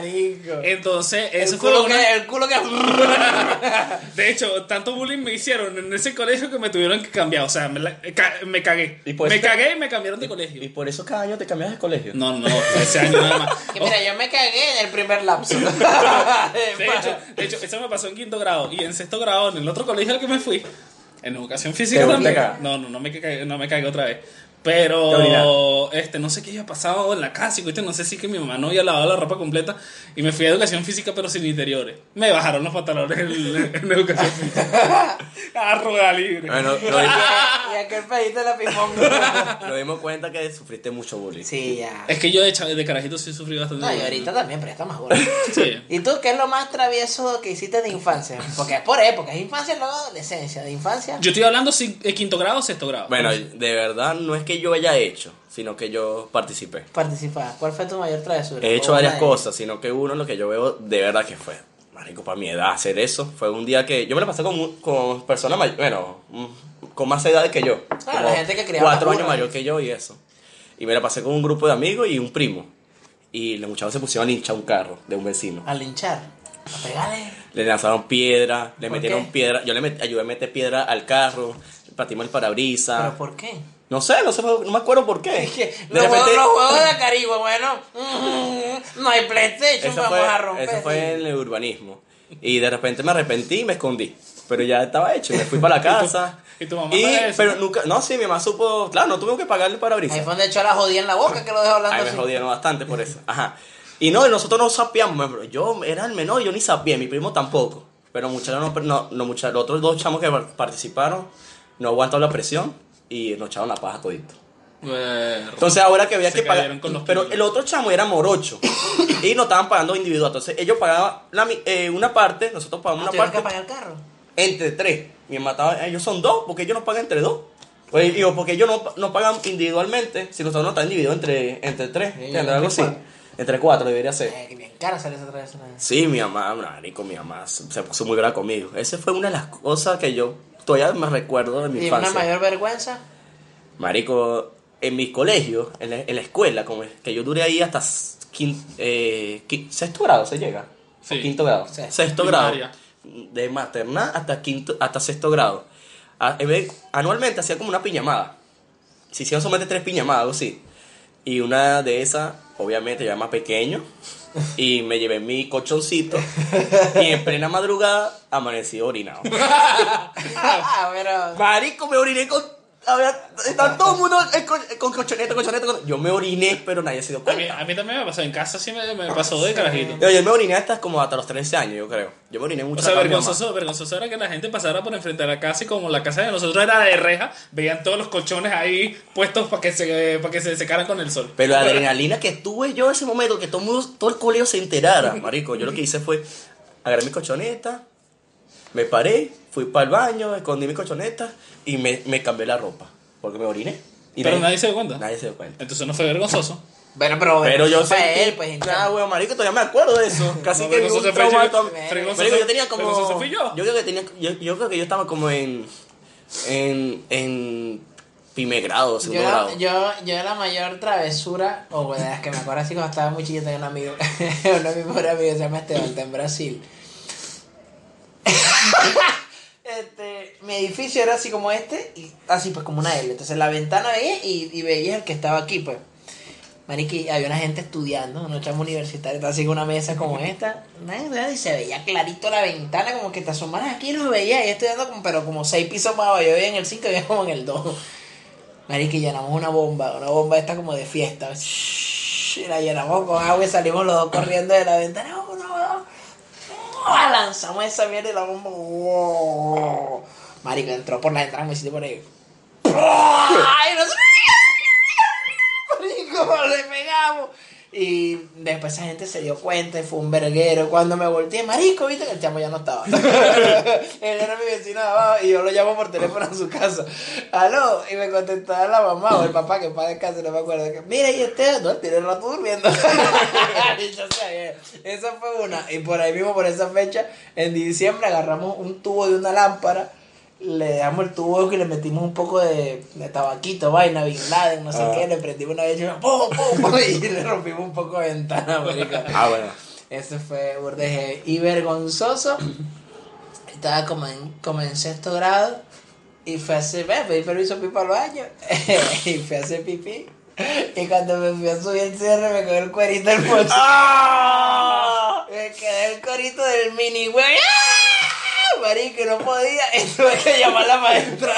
Entonces, El eso fue culo, una- que, el culo que... (laughs) De hecho, tanto bullying me hicieron en ese colegio que me tuvieron que cambiar. O sea, me, la- me cagué. ¿Y por me cagué y me cambiaron de colegio. Y por eso cada año te cambias de colegio. No, no, ese año nada más. (laughs) Que mira, yo me cagué en el primer lapso. De hecho, de hecho, eso me pasó en quinto grado. Y en sexto grado, en el otro colegio al que me fui, en educación física ¿Te volviste también. No, no, no me, cagué, no me cagué otra vez. ¿Te Pero, este, no sé qué había pasado en la casa. y cuestión, No sé si que mi mamá no había lavado la ropa completa. Y me fui a educación física, pero sin interiores. Me bajaron los pantalones en, en (laughs) educación física. A rueda libre. Bueno, (laughs) y, aquel pedito de la pimón. nos dimos cuenta que sufriste mucho bullying. sí, ya. Es que yo de, de carajito sí sufrí bastante. No, y ahorita también, pero está más gordo. Sí. ¿Y tú qué es lo más travieso que hiciste de infancia? Porque es por época, es infancia luego adolescencia. De infancia, Yo estoy hablando si- eh, quinto grado o sexto grado. Bueno, de verdad no es que yo haya hecho, sino que yo participé. participar. ¿Cuál fue tu mayor travesura? He hecho varias cosas, sino que uno lo que yo veo de verdad que fue, marico, para mi edad hacer eso, fue un día que yo me lo pasé con, con personas mayores, bueno, mm, con más edad que yo. Ah, como la gente que criaba Cuatro años mayor que yo y eso. Y me la pasé con un grupo de amigos y un primo. Y los muchachos se pusieron a linchar un carro de un vecino. A linchar. A pegarle. Le lanzaron piedra, le ¿Por metieron qué? piedra. Yo le met- ayudé a meter piedra al carro, partimos el parabrisas. ¿Pero por qué? No sé, no sé, no me acuerdo por qué. Es que De los, juegos, repente- los juegos de Caribe, bueno, (laughs) no hay PlayStation, Eso vamos fue, a romper. eso fue en el urbanismo. Y de repente me arrepentí y me escondí. Pero ya estaba hecho, me fui para la (laughs) casa. y tu mamá Y- eso, pero ¿no? nunca, no, sí, mi mamá supo, claro, no tuve que pagarle para Ahí brisa. fue donde echó la jodida en la boca que lo dejó hablando Ay, me así. jodieron bastante por eso. Ajá. Y no, y nosotros no sapeamos, bro. yo era el menor, yo ni sapeé, mi primo tampoco. Pero muchachos no, no, no muchachos, los otros dos chamos que par- participaron no aguantaron la presión y nos echaron la paja todito. Bueno. Entonces ahora que había Se que pagar. Pero el otro chamo era morocho. (coughs) y nos estaban pagando individual. Entonces ellos pagaban la eh, una parte, nosotros pagamos Ah, una ¿Tuvieron parte. que pagar el carro? Entre tres. Mi mamá estaba, ellos son dos, porque ellos nos pagan entre dos. Pues digo, porque ellos no, no pagan individualalmente, si nosotros no están divididos entre, entre tres. Sí, entre Algo así. cuatro. Entre cuatro debería ser. Eh, que bien cara sale esa travesura. Sí, mi mamá, marico, mi mamá se se puso muy brava conmigo. Esa fue una de las cosas que yo todavía me recuerdo de mi ¿Y una infancia. mayor vergüenza? Marico, en mi colegio, en la, en la escuela, como es, que yo duré ahí hasta s- quin- eh, sexto grado, ¿se llega? Sí. ¿O quinto grado? Sí. Sexto grado. De maternal hasta quinto, hasta sexto grado. A- vez- anualmente hacía como una piñamada. Se hicieron solamente tres piñamadas, algo así. Y una de esas, obviamente, ya más pequeño. (laughs) Y me llevé mi colchoncito. y en plena madrugada amanecí orinado. (laughs) Marico, me oriné con había, estaba todo el mundo con, con colchoneta, colchoneta, con- Yo me oriné, pero nadie se dio A mí, cuenta. a mí también me pasó, en casa sí me, me pasó de carajito. Yo, yo me oriné hasta como hasta los 13 años, yo creo. Yo me oriné mucho. O sea, acá con mi mamá. vergonzoso, vergonzoso era que la gente pasara por enfrente de la casa y como la casa de nosotros era de reja, veían todos los colchones ahí puestos para que se para que se secaran con el sol. Pero la adrenalina que tuve yo en ese momento, que todo, el mundo, todo el colegio se enterara, marico. Yo lo que hice fue agarré mi colchoneta, me paré, fui para el baño, escondí mi colchoneta y me, me cambié la ropa. Porque me oriné. Y Pero nadie se dio cuenta. Nadie se dio cuenta. Entonces no fue vergonzoso. Bueno, pero, Pero yo fue sentí, él, pues. Nah, weón, marico, todavía me acuerdo de eso. (laughs) Casi No, que vergonzoso un trauma yo. Vergonzoso- Marico, yo tenía como... fui yo. Yo creo que tenía... Yo, yo creo que yo estaba como en... En... En... Primer grado, segundo Yo, grado. yo, yo la mayor travesura, o bueno, es que me acuerdo así cuando estaba muy chiquito, tenía un amigo, (laughs) uno de mis mejores amigos se llama Esteban, está en Brasil. Este, mi edificio era así como este, así pues como una L. Entonces la ventana veía y, y veía el que estaba aquí, pues. Mariqui, había una gente estudiando, una chama universitaria, estaba así en una mesa como esta, y se veía clarito la ventana, como que te asomaras aquí y los veía, y estudiando como, pero como seis pisos más abajo, yo veía en el 5 y veía como en el 2. Mariqui, llenamos una bomba, una bomba esta como de fiesta. La llenamos con agua y salimos los dos corriendo de la ventana. No, no, Lanzamos esa mierda y la bomba. ¡wow! Marico, entró por la entrada, me hiciste por ahí. (laughs) Marico, le pegamos. Y después esa gente se dio cuenta y fue un verguero. Cuando me volteé, marico, viste que el chamo ya no estaba. (laughs) Él era mi vecino de abajo y yo lo llamo por teléfono a su casa. Aló, y me contestaba la mamá o el papá que para casa, no me acuerdo. Que, Mira, y este, no, tiene rato durmiendo. y yo sabía. Esa fue una. Y por ahí mismo, por esa fecha, en diciembre agarramos un tubo de una lámpara. Le damos el tubo y le metimos un poco de, de tabaquito, vaina, Bin Laden, no sé Ah. qué, le prendimos una vez y, ¡pum, pum, pum! (laughs) y le rompimos un poco de ventana, marica. Ah, bueno. Ese fue burdeje y vergonzoso. Estaba como en, como en sexto grado y fui a hacer, ve, pedí permiso para ir para el baño (laughs) y fui a hacer pipí. Y cuando me fui a subir el cierre me quedó el cuerito del bolsillo. ¡Ah! Me quedó el cuerito del mini güey. ¡Ah! Marico, no podía. (laughs) Y tuve que llamar a la maestra.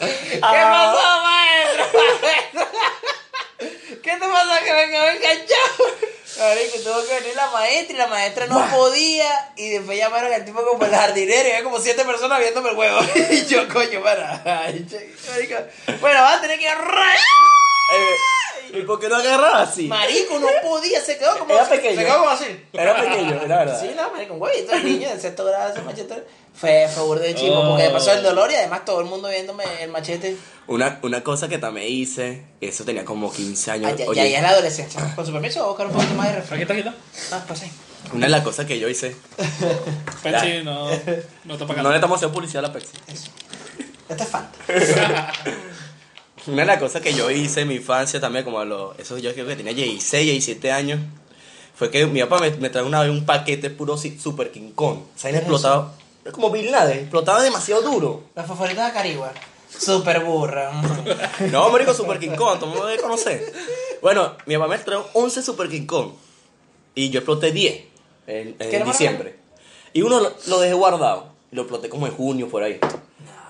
¿Qué pasó, maestra? ¿Qué te pasa que me quedó enganchado? Marico, tuvo que venir la maestra y la maestra no podía. Y después llamaron al tipo como el jardinero y había como siete personas viéndome el huevo. (laughs) Y yo, coño, para. Marico. Bueno, vas a tener que rayar. Eh, ¿Y por qué no agarras así? Marico, no podía, se quedó como Era pequeño. Se quedó como así. Era pequeño, era verdad. Sí, no, marico, un huevito, el niño de sexto grado ese machete. Fue, fue burde de chivo, Oh. porque me pasó el dolor y además todo el mundo viéndome el machete. Una, una cosa que también hice, eso tenía como 15 años. Ay, ya, oye, ya, ya es la adolescencia. Con su permiso, voy a buscar un poquito más de refresco. Aquí está, aquí está. Ah, pues sí. Una de las cosas que yo hice. (laughs) Penchi, no, no te No le estamos haciendo publicidad a la Pepsi. Este es Fanta. (laughs) Una de las cosas que yo hice en mi infancia también, como a los. Eso yo creo que tenía 16, 17 años. Fue que mi papá me, me trajo una vez un paquete puro Super King Kong. O sea, ¿Qué es como Bin Laden, explotaba demasiado duro. Las favoritas de Carigua. Super burra. (laughs) No, marico, Super King Kong, todo el mundo debe conocer. Bueno, mi papá me trajo 11 Super King Kong. Y yo exploté 10 en, en ¿Qué número diciembre. Y uno lo, lo dejé guardado. Y lo exploté como en junio, por ahí.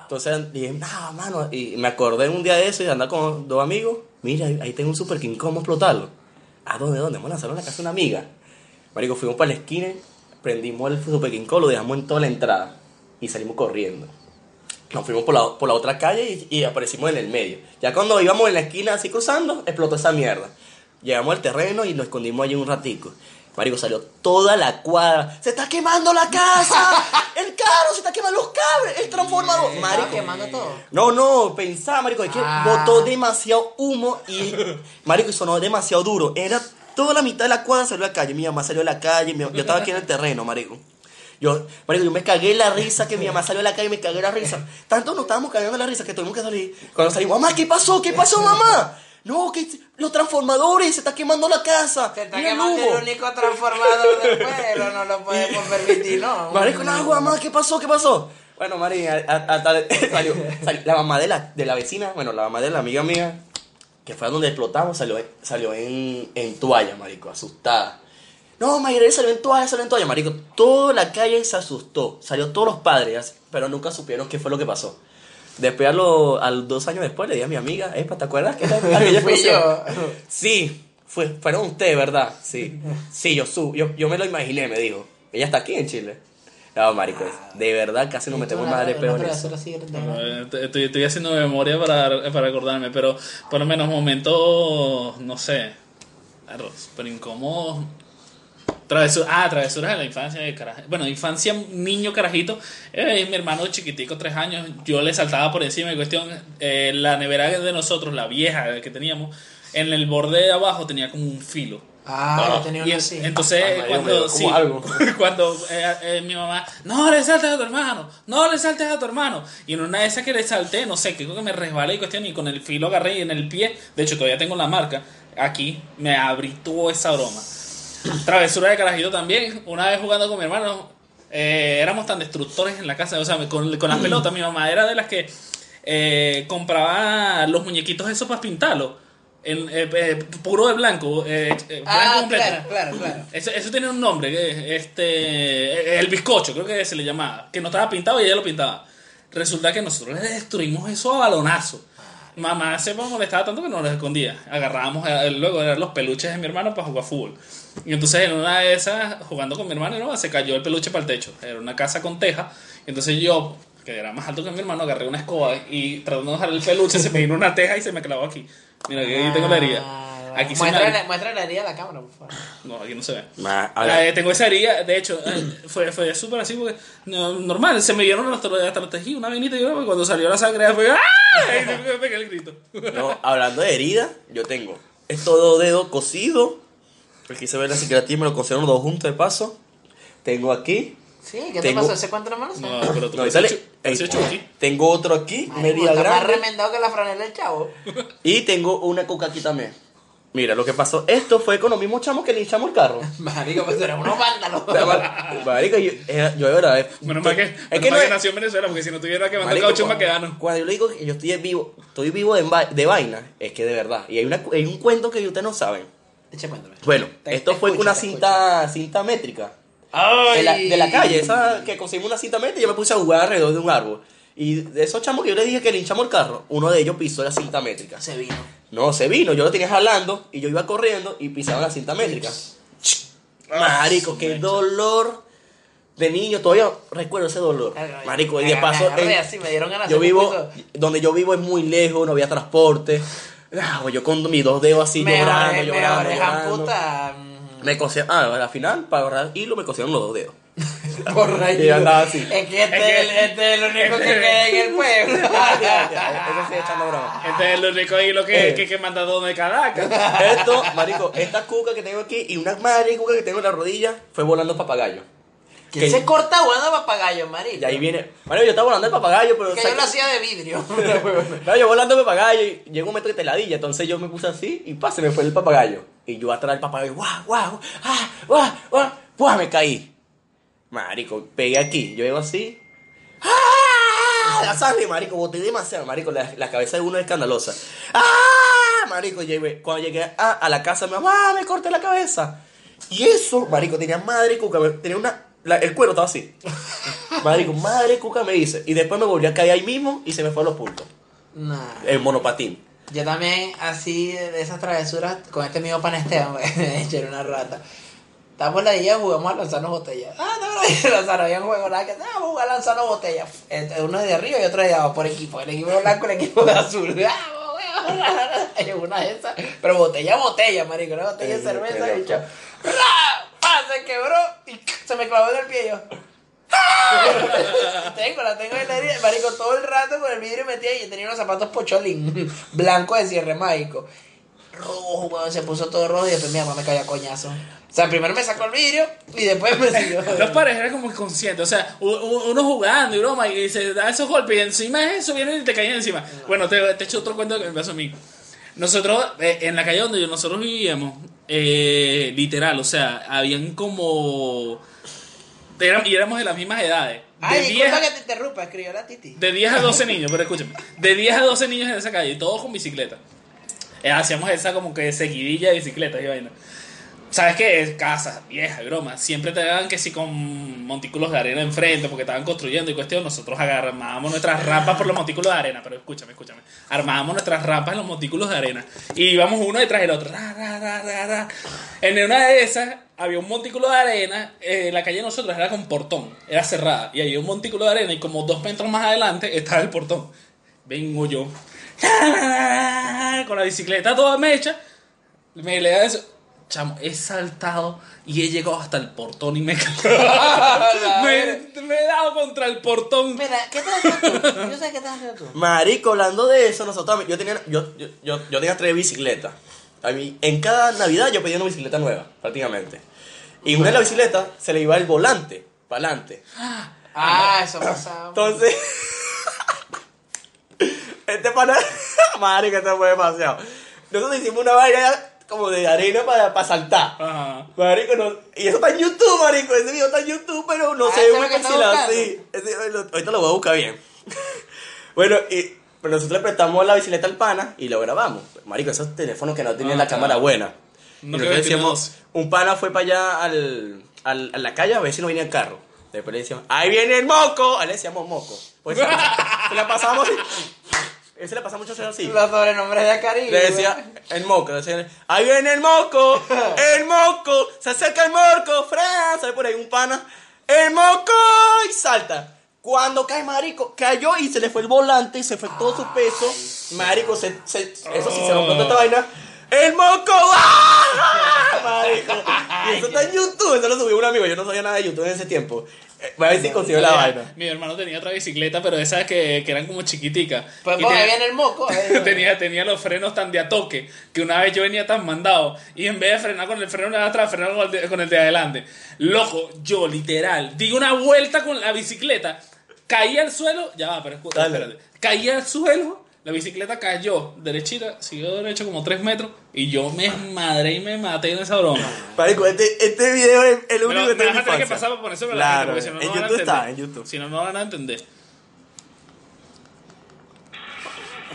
Entonces dije, no, mano. Y me acordé un día de eso y andar con dos amigos. Mira, ahí tengo un Super King a explotarlo. ¿A dónde? ¿Dónde? Vamos a lanzarlo en la casa de una amiga. Marico, fuimos para la esquina, prendimos el Super King lo dejamos en toda la entrada. Y salimos corriendo. Nos fuimos por la, por la otra calle y, y aparecimos en el medio. Ya cuando íbamos en la esquina así cruzando, explotó esa mierda. Llegamos al terreno y nos escondimos allí un ratico. Marico, salió toda la cuadra. ¡Se está quemando la casa! (laughs) ¡El carro! ¡Se está quemando los cables! ¡El transformador! Estaba Marico. quemando todo. No, no, pensaba, marico, es que Ah. botó demasiado humo y, marico, y sonó demasiado duro. Era toda la mitad de la cuadra salió a la calle. Mi mamá salió a la calle, mi- yo estaba aquí en el terreno, marico. Yo, marico, yo me cagué la risa que mi mamá salió a la calle y me cagué la risa. Tanto nos estábamos cagando la risa que tuvimos que salir. Cuando salimos, mamá, ¿qué pasó? ¿Qué pasó, mamá? No, que los transformadores, se está quemando la casa. Se está el quemando humo. el único transformador del pueblo, no lo podemos (laughs) permitir, ¿no? Marico, no, mamá, ¿qué pasó? ¿Qué pasó? Bueno, a- hasta (laughs) salió, salió- la mamá de la, de la vecina, bueno, la mamá de la amiga mía, que fue a donde explotamos, salió, salió en, en toalla, marico, asustada. no, Mayra salió en toalla, salió en toalla, marico. Toda la calle se asustó, salió todos los padres, pero nunca supieron qué fue lo que pasó. Después, a, lo- a los dos años después, le dije a mi amiga, Epa, ¿te acuerdas que (laughs) aquella Fui explosión?" yo. Sí, fue, fueron ustedes, ¿verdad? Sí. (laughs) Sí, yo, su, yo, yo me lo imaginé, me dijo. Ella está aquí en Chile. No, marico, de verdad casi nos metemos peor así, de- Eh, Estoy, estoy- haciendo memoria para, para acordarme, pero por lo menos momentos, no sé, súper incómodos. Travesu- ah, travesuras de la infancia de carajo. Bueno, infancia, niño carajito. Eh, mi hermano chiquitico, tres años, yo le saltaba por encima de cuestión. eh, la nevera de nosotros, la vieja que teníamos, en el borde de abajo tenía como un filo. Ah, yo tenía así. entonces me cuando sí, algo. (laughs) cuando eh, eh, mi mamá no le saltes a tu hermano no le saltes a tu hermano y en una de esas que le salté no sé creo que me resbalé y cuestión y con el filo agarré y en el pie de hecho todavía tengo la marca aquí me abrí toda esa broma travesura de carajito también una vez jugando con mi hermano eh, éramos tan destructores en la casa o sea con, con las pelotas mi mamá era de las que eh, compraba los muñequitos esos para pintarlos en, eh, eh, puro de blanco, blanco Ah, completo. claro, claro, claro. Eso, eso tiene un nombre, este, el bizcocho, creo que se le llamaba, que no estaba pintado y ella lo pintaba. Resulta que nosotros le destruimos eso a balonazo. Mamá se molestaba tanto que nos lo escondía. Agarrábamos luego eran los peluches de mi hermano para jugar fútbol. Y entonces en una de esas, jugando con mi hermano, ¿no? se cayó el peluche para el techo. Era una casa con teja. Y entonces yo, que era más alto que mi hermano, agarré una escoba y tratando de dejar el peluche, se me vino una teja y se me clavó aquí. Mira, aquí tengo la herida. Ah, Aquí se muestra, me... la, muestra la herida a la cámara, por favor. No, aquí no se ve. Ma- Eh, tengo esa herida, de hecho, eh, fue, fue súper así porque no, normal, se me dieron hasta, hasta los tejidos, una venita y yo, cuando salió la sangre fue ¡ah! Y me pegué el grito. no, hablando de herida, yo tengo estos dos dedos cosidos. Aquí se ve la cicatriz, me lo cosieron los dos juntos de paso. Tengo aquí. Sí, ¿qué te Tengo- pasó? ¿Hace cuánto hermanos? No, pero tú No, sale- pareces Ey, Chucky. tengo otro aquí, Marico, media está más grande. remendado que la franela del chavo. Y tengo una coca aquí también. Mira, lo que pasó, esto fue con los mismos chamos que le hinchamos el carro. Marico, pues eran unos vándalos. (laughs) Marico, yo, era- yo de verdad. eh, Menos mal que, es que no que es- nació en Venezuela, porque si no tuviera que mandar Marico, caucho cuando- maquedano. Cuando yo le digo que yo estoy vivo, estoy vivo de, de vaina, es que de verdad. Y hay, una, hay un cuento que ustedes no saben. Cuéntame. Bueno, Te- esto te fue escucho, una cinta, cinta métrica. Ay. De la, de la calle, esa que conseguimos una cinta métrica y yo me puse a jugar alrededor de un árbol. Y de esos chamos que yo les dije que le hinchamos el carro, uno de ellos pisó la cinta métrica. Se vino. No, se vino, yo lo tenía jalando y yo iba corriendo y pisaba la cinta métrica. Marico, qué dolor de niño, todavía recuerdo ese dolor. Marico, y de paso, en- yo vivo, donde yo vivo es muy lejos, no había transporte. Ah, yo con mis dos dedos así Mejor, llorando, llorando, es llorando. puta. mm, Me cosieron, ah, al final, para ahorrar hilo, me cosieron los dos dedos. Borracho. Y andaba así. Es que este, Es que- el- este es el único que queda en el pueblo. Ya, ya, eso sí, echando broma. Este es lo único ahí lo que, Eh. que, que manda dos de Caracas. Esto, marico, esta cuca que tengo aquí y una madre cuca que tengo en la rodilla fue volando papagayo. ¿Quién se corta jugando a papagayo, marico? Y ahí viene, marico, yo estaba volando el papagayo, pero... Que ¿sabes yo lo hacía de vidrio. (laughs) Claro, yo volando el papagayo y llegó un momento que te ladilla, entonces yo me puse así y pa, se me fue el papagayo. Y yo atrás del papagayo, guau, guau, ah, guau, guau, guau, me caí. Marico, pegué aquí, yo llego así. ¡Ah! La sangre, marico, boté demasiado, marico, la, la cabeza de uno es escandalosa. ¡Ah! Marico, llegué, cuando llegué a, a la casa, mi mamá, me corté la cabeza. Y eso, marico, tenía madre tenía una, la- el cuero estaba así. Marico, madre cuca me dice. Y después me volví a caer ahí mismo y se me fue a los puntos. Nah. El monopatín. Yo también, así, de esas travesuras, con este mío pan Esteban, me una rata. Estamos la idea, jugamos a lanzarnos botellas. Ah, no, no, lanzar, había un juego, nada que, ah, vamos a lanzarnos botellas. Este, Uno de arriba y otro de abajo, por equipo. El equipo blanco y el equipo de azul. Ah, una de esas, pero botella, botella, marico, una botella de cerveza, loco. Y yo, ¡ra! ¡Pa! Se quebró y (laughs) se me clavó en el pie yo. (laughs) Tengo, la tengo en la herida, marico, todo el rato con el vidrio metido y yo tenía unos zapatos pocholín, (laughs) blanco de cierre mágico. Rojo, weón, se puso todo rojo y después mi mamá me cayó a coñazo. O sea, primero me sacó el vidrio y después me siguió. Los padres eran como inconscientes, o sea, uno jugando y broma y se da esos golpes y encima de eso vienen y te caen encima. Bueno, te, te echo otro cuento que me pasó a mí. Nosotros, eh, en la calle donde nosotros vivíamos, eh, literal, o sea, habían como... eran- y éramos de las mismas edades. De Ay, 10 disculpa a- que te interrumpa, escribió la Titi. de 10 a 12 niños, pero escúchame. De 10 a 12 niños en esa calle, todos con bicicleta. Eh, hacíamos esa como que seguidilla de bicicletas y vaina. ¿Sabes qué? Casas viejas, broma. Siempre te daban que sí con montículos de arena enfrente porque estaban construyendo y cuestión. Nosotros armábamos nuestras rampas por los montículos de arena. Pero escúchame, escúchame. Armábamos nuestras rampas en los montículos de arena. Y íbamos uno detrás del otro. En una de esas había un montículo de arena. eh, la calle de nosotros era con portón. Era cerrada. Y había un montículo de arena y como dos metros más adelante estaba el portón. Vengo yo. (laughs) Con la bicicleta toda mecha. Me le da eso. Chamo, he saltado y he llegado hasta el portón y me (laughs) (laughs) he me, me he dado contra el portón. Mira, ¿qué estás haciendo tú? Yo sé qué estás haciendo tú. Marico, hablando de eso, nosotros, yo tenía, yo, yo, yo, yo tenía tres bicicletas. A mí, en cada Navidad yo pedía una bicicleta nueva, prácticamente. Y una de las bicicletas se le iba el volante, para adelante. (gasps) Ah, eso pasaba. Entonces, (laughs) este pana, marico, este fue demasiado. Nosotros hicimos una vaina como de arena para, para saltar. Ajá. Marico, no, y eso está en YouTube, marico. Ese video está en YouTube, pero no Ah, sé ¿eso es muy lo que está pixelado. buscando? Sí, ese- lo- ahorita lo voy a buscar bien. (laughs) bueno, y pero nosotros le prestamos la bicicleta al pana y lo grabamos. Marico, esos teléfonos que no tenían Ah, la cámara claro. buena. No y que decíamos, un pana fue para allá al, al- a la calle a ver si no venía el carro. Después le decíamos, ahí viene el moco. A él le decíamos moco. Pues (laughs) se, la pasábamos así. Ese le pasa mucho ser así. Los sobrenombres de Caribe. Le decía el moco, le decía, ahí viene el moco, el moco, se acerca el moco, Fran, sale por ahí un pana, el moco y salta. Cuando cae marico, cayó y se le fue el volante y se fue todo su peso. Marico, se, se- eso sí se rompió toda esta vaina. ¡El moco! ¡Ah! Marico. Y eso está en YouTube, eso lo subió un amigo. Yo no sabía nada de YouTube en ese tiempo. Eh, Voy a ver si consigo la vaina. Mi hermano tenía otra bicicleta, pero esas que, que eran como chiquiticas. Pues tenía- viene el moco. (laughs) eh. tenía, tenía los frenos tan de a toque que una vez yo venía tan mandado y en vez de frenar con el freno de atrás, frenar con el de, con el de adelante. Loco, yo literal, di una vuelta con la bicicleta, caí al suelo, ya va, pero escucha, Dale. espérate. Caí al suelo, la bicicleta cayó derechita, siguió derecho como 3 metros y yo me madré y me maté en esa broma. Marico, este, este video es el Me único lo- que me vas mi a tener que pasar para ponérselo a la Claro, gente, porque si no, no en van a YouTube está, en YouTube. Si no, no van a entender.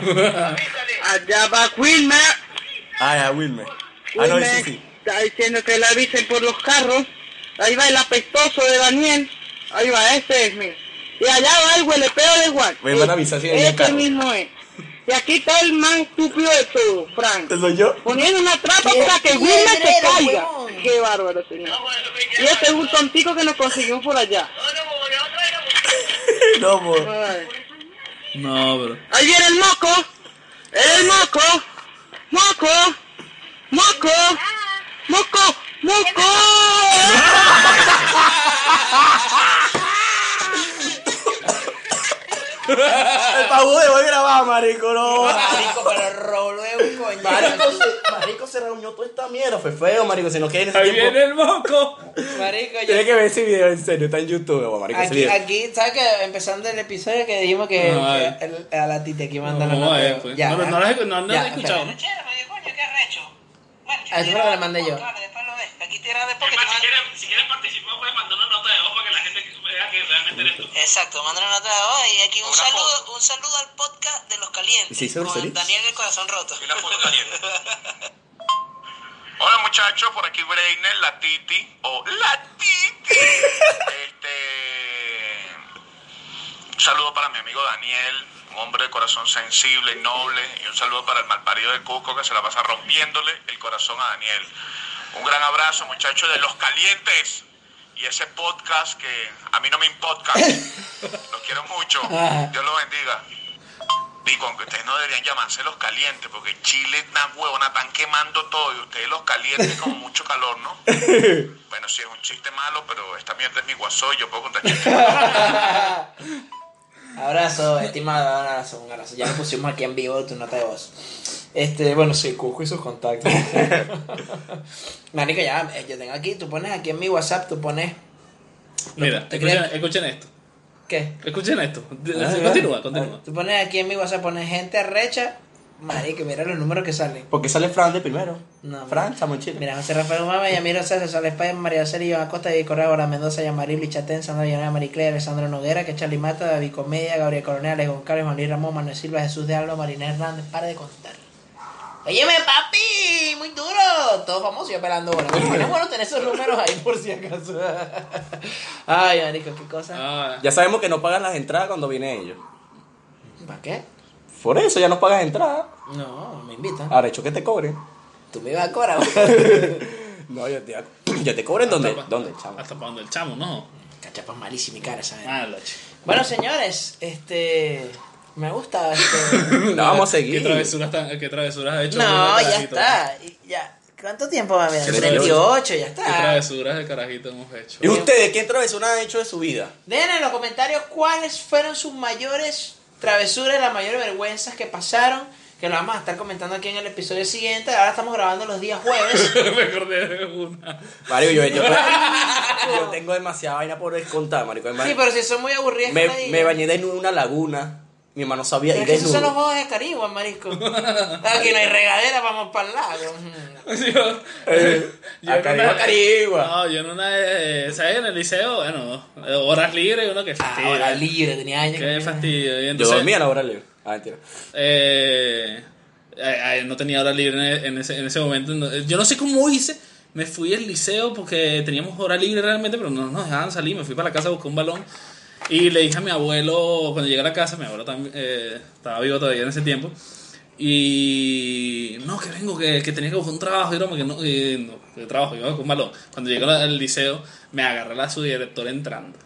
(laughs) Allá va Wilmer. Ah, ya, Wilmer. Ah, no, Wilmer sí, sí. está diciendo que la avisen por los carros. Ahí va el apestoso de Daniel. Ahí va, ese es, mira. Y allá va el huelepeo de Juan. Me van a avisar si Ese carro. mismo es. Y aquí está el más estúpido de todo, Frank. ¿Este soy yo? Poniendo una trampa ¿Quién- para que Wilmer se caiga. Qué bárbaro, señor. Y este es un tontico que nos conseguimos por allá. No. (laughs) Ay. No, bro. Ahí viene el moco. El moco. Moco. Moco. Moco. Moco. (laughs) (laughs) El pavo de hoy grabado, marico, no. Marico, pero Rolo es un coño. Marico se, marico se reunió toda esta mierda. Fue feo, marico. Si no quieren ese Ahí tiempo. viene el moco. Marico, yo- Tienes que ver ese video, en serio. Está en YouTube, marico. Aquí, aquí, ¿sabes que Empezando el episodio que dijimos que, No, el- a la tite que manda la Vamos a nota. ver, pues. Ya, No, no, ya. no, lo he- no, no arrecho. Bueno, Ah, eso lo que le mandé yo. Después lo ves. Aquí tira después que si, quieres, si quieres participar, puedes mandar una nota de voz para que la gente vea que realmente eres tú. Exacto, manda una nota de voz y aquí un saludo, foto. un saludo al podcast de los calientes. Sí, con. Daniel el corazón roto. Y la foto (laughs) caliente. Hola muchachos, por aquí Breiner, la Titi, o la Titi. (laughs) Este, un saludo para mi amigo Daniel, hombre de corazón sensible y noble, y un saludo para el malparido de Cusco que se la pasa rompiéndole el corazón a Daniel. Un gran abrazo muchachos de Los Calientes y ese podcast que a mí no me importa. (laughs) Los quiero mucho. Dios los bendiga. Digo, aunque ustedes no deberían llamarse los calientes, porque Chile, una huevona, están quemando todo y ustedes los calientes con mucho calor, ¿no? (laughs) Bueno, sí, es un chiste malo, pero esta mierda es mi guasó yo puedo contar (laughs) chistes. Abrazo, estimado, abrazo, un abrazo. Ya lo pusimos aquí en vivo tu nota de voz. Este, bueno, sí, Cusco y sus contactos. (laughs) Marico, ya, eh, yo tengo aquí, tú pones aquí en mi WhatsApp, tú pones. Mira, ¿Te escuchen, crees? escuchen esto. ¿Qué? Escuchen esto. Ah, Continúa, continúa. Tú pones aquí en mi WhatsApp, pones gente recha. Marico, mira los números que salen. Porque sale Fran de primero. No, Fran, en Chile. Mira, José Rafael Umama, Yamiro César, Sales Páez, María Celi, Iván Acosta, David Correa, Bora Mendoza, Yamaril, Lichatén, Sandra Llanera, Mariclea, Alessandro Noguera, que Charlie Mata, David Comedia, Gabriel Coronel, Alex Goncalves, Juan Luis Ramón, Manuel Silva, Jesús de Alba, Marina Hernández, para de contar. Óyeme, papi, muy duro. Todo famoso, yo pelando bola. Bueno, bueno tener esos números ahí por si acaso. Ay, marico, qué cosa. Ah, Ya sabemos que no pagan las entradas cuando vienen ellos. ¿Para qué? Por eso ya no pagas entrada. No, me invitan. Ahora hecho que te cobren. Tú me ibas a cobrar. (laughs) No, yo te, (clears throat) yo te cobren donde, donde, chamo. Hasta para donde el chamo, ¿no? Cachapas malísima mi cara, ¿sabes? Ah, Bueno, señores, este. Me gusta este. (laughs) No, vamos a seguir. ¿Qué travesuras, tan- qué travesuras ha hecho? No, ya carajito? está. Ya. ¿Cuánto tiempo va a haber? 38. 38, ya ¿Qué está. travesuras de carajito hemos hecho? ¿Y ustedes qué travesura han hecho de su vida? Dejen en los comentarios cuáles fueron sus mayores travesuras, las mayores vergüenzas que pasaron. Que lo vamos a estar comentando aquí en el episodio siguiente. Ahora estamos grabando los días jueves. (laughs) Me acordé de una. Mario, yo, yo, (laughs) yo tengo demasiada vaina por descontar, marico. Sí, pero si son muy aburridas. me, me bañé desnudo en una laguna. Mi hermano sabía Pero ir es que esos son los desnudo. juegos de Caribe, marisco. Aquí no hay regadera, vamos para el lago. (laughs) Yo, Eh, yo a en Carigua, una- Carigua. No, yo en una. eh, ¿Sabes? En el liceo, bueno, horas libres, uno que fastidio. Ahora libre, tenía años. Qué que- fastidio. Y Yo dormía a la hora libre. Ah, mentira. eh, no tenía hora libre en, en ese, en ese momento. Yo no sé cómo hice. Me fui al liceo porque teníamos hora libre realmente, pero no nos dejaban salir. Me fui para la casa a buscar un balón. Y le dije a mi abuelo, cuando llegué a la casa, mi abuelo también, eh, estaba vivo todavía en ese tiempo. Y no, que vengo, que, que tenía que buscar un trabajo. Y broma, que no, y no, que trabajo, yo con un balón. Cuando llegué al liceo, me agarré a la subdirectora entrando.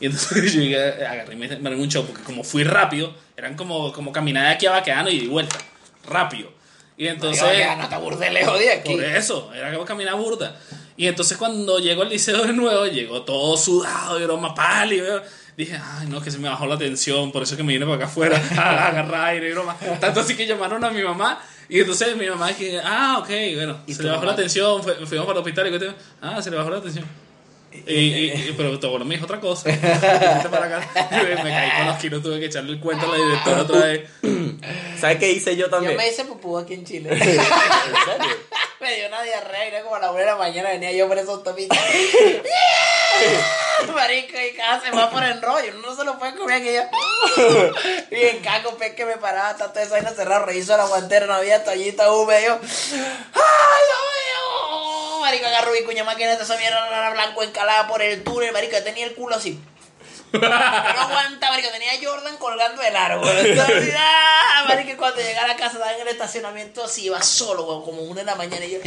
Y entonces (laughs) yo llegué, agarré y me, me un show, porque como fui rápido, eran como, como caminar de aquí a Baqueano y de vuelta, rápido. Y entonces... No te burdes lejos de aquí. Por eso, era que caminar burda. Y entonces cuando llego al liceo de nuevo, llegó todo sudado y broma pálido. Dije, ay, no, que se me bajó la tensión, por eso que me vine para acá afuera (laughs) a agarrar aire y broma. Tanto así que llamaron a mi mamá. Y entonces mi mamá dije, ah, ok, bueno, ¿Y se le bajó mamá? la tensión, fuimos para el hospital y cuestión, ah, se le bajó la tensión. Y, y- y- pero tu abuelo me dijo otra cosa. (laughs) Para acá. Y me caí con los kilos, tuve que echarle el cuento a la directora otra vez. (clears throat) ¿Sabes qué hice yo Yo también? me hice pupú aquí en Chile. (laughs) ¿En serio? me dio una diarrea y era como a la una de la mañana venía yo por esos tomitas. (laughs) Marico, y cada semáforo en rollo, uno no se lo puede comer que yo. (laughs) y en caco, pe que me paraba, tanto esa vaina cerrada, reviso la guantera, no había toallita húmeda, yo. ¡Ay, Dios mío! Marico, agarró mi cuña máquina esa mierda era blanco encalada por el túnel, marico, tenía el culo así. No aguanta, marico, tenía a Jordan colgando del árbol. Entonces, ah, marico, cuando llegué a la casa estaba en el estacionamiento así, iba solo, weón, como una de la mañana y yo,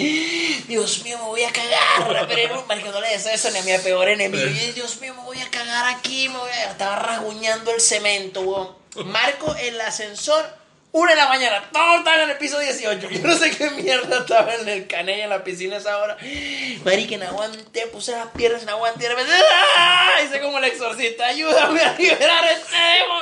Dios mío, me voy a cagar. Pero marico, no le deseo eso ni a mi peor enemigo. Dios mío, me voy a cagar aquí. Estaba rasguñando el cemento, weón. Marco el ascensor, una de la mañana, todos estaban en el piso 18. Yo no sé qué mierda estaba en el canella, en la piscina a esa hora. Marica, no aguanté, puse las piernas, no aguanté. ¡ah! Hice como el exorcista, ayúdame a liberar este demo.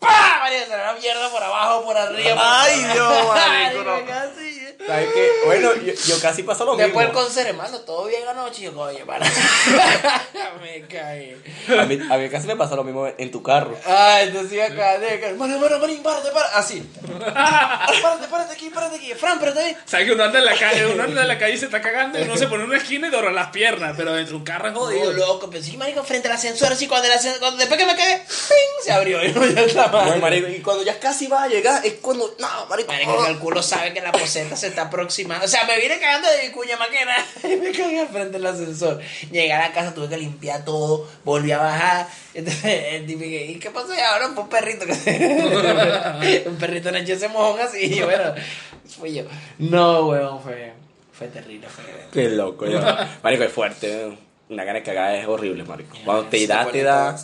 ¡Pah! Marica, se le da mierda por abajo, por arriba. por- Ay, Dios, marico, no. casi. ¿Sabes qué? Bueno, yo, yo casi pasó lo Después el mismo. concert, hermano, todo bien anoche. Y yo, coño, para. (laughs) me caí. A mí, a mí casi me pasó lo mismo en tu carro. Ay, entonces iba acá, de acá. Hermano, hermano, marín, párate, párate. Así. (laughs) párate, párate aquí, párate aquí. Fran, pero también. ¿Sabes que uno anda en la calle, uno anda en la calle y se está cagando y uno se pone en una esquina y dobla las piernas, pero dentro de un carro es Oh, jodido. loco, pero sí, marico, frente al ascensor, así, cuando el ascensor, cuando, después que me cagué, ¡ping! se abrió. Y (laughs) no, ya está No, mal. marico, y cuando ya casi va a llegar, es cuando. No, marico. Marico, que el culo sabe que la poseta se está aproximando. O sea, me vine cagando de mi cuña maquena (laughs) y me cagué al frente del ascensor. Llegué a la casa, tuve que limpiar todo, volví a bajar. Entonces, el tipo que, ¿y qué pasó? Y ahora un perrito que. (laughs) Un perrito en ese mojón así. Y yo, bueno, fui yo. No, weón, fue, fue terrible. Fue, Qué loco, ya. Marico, es fuerte. ¿eh? Una gana de cagar es horrible, marico. Cuando te da, te da.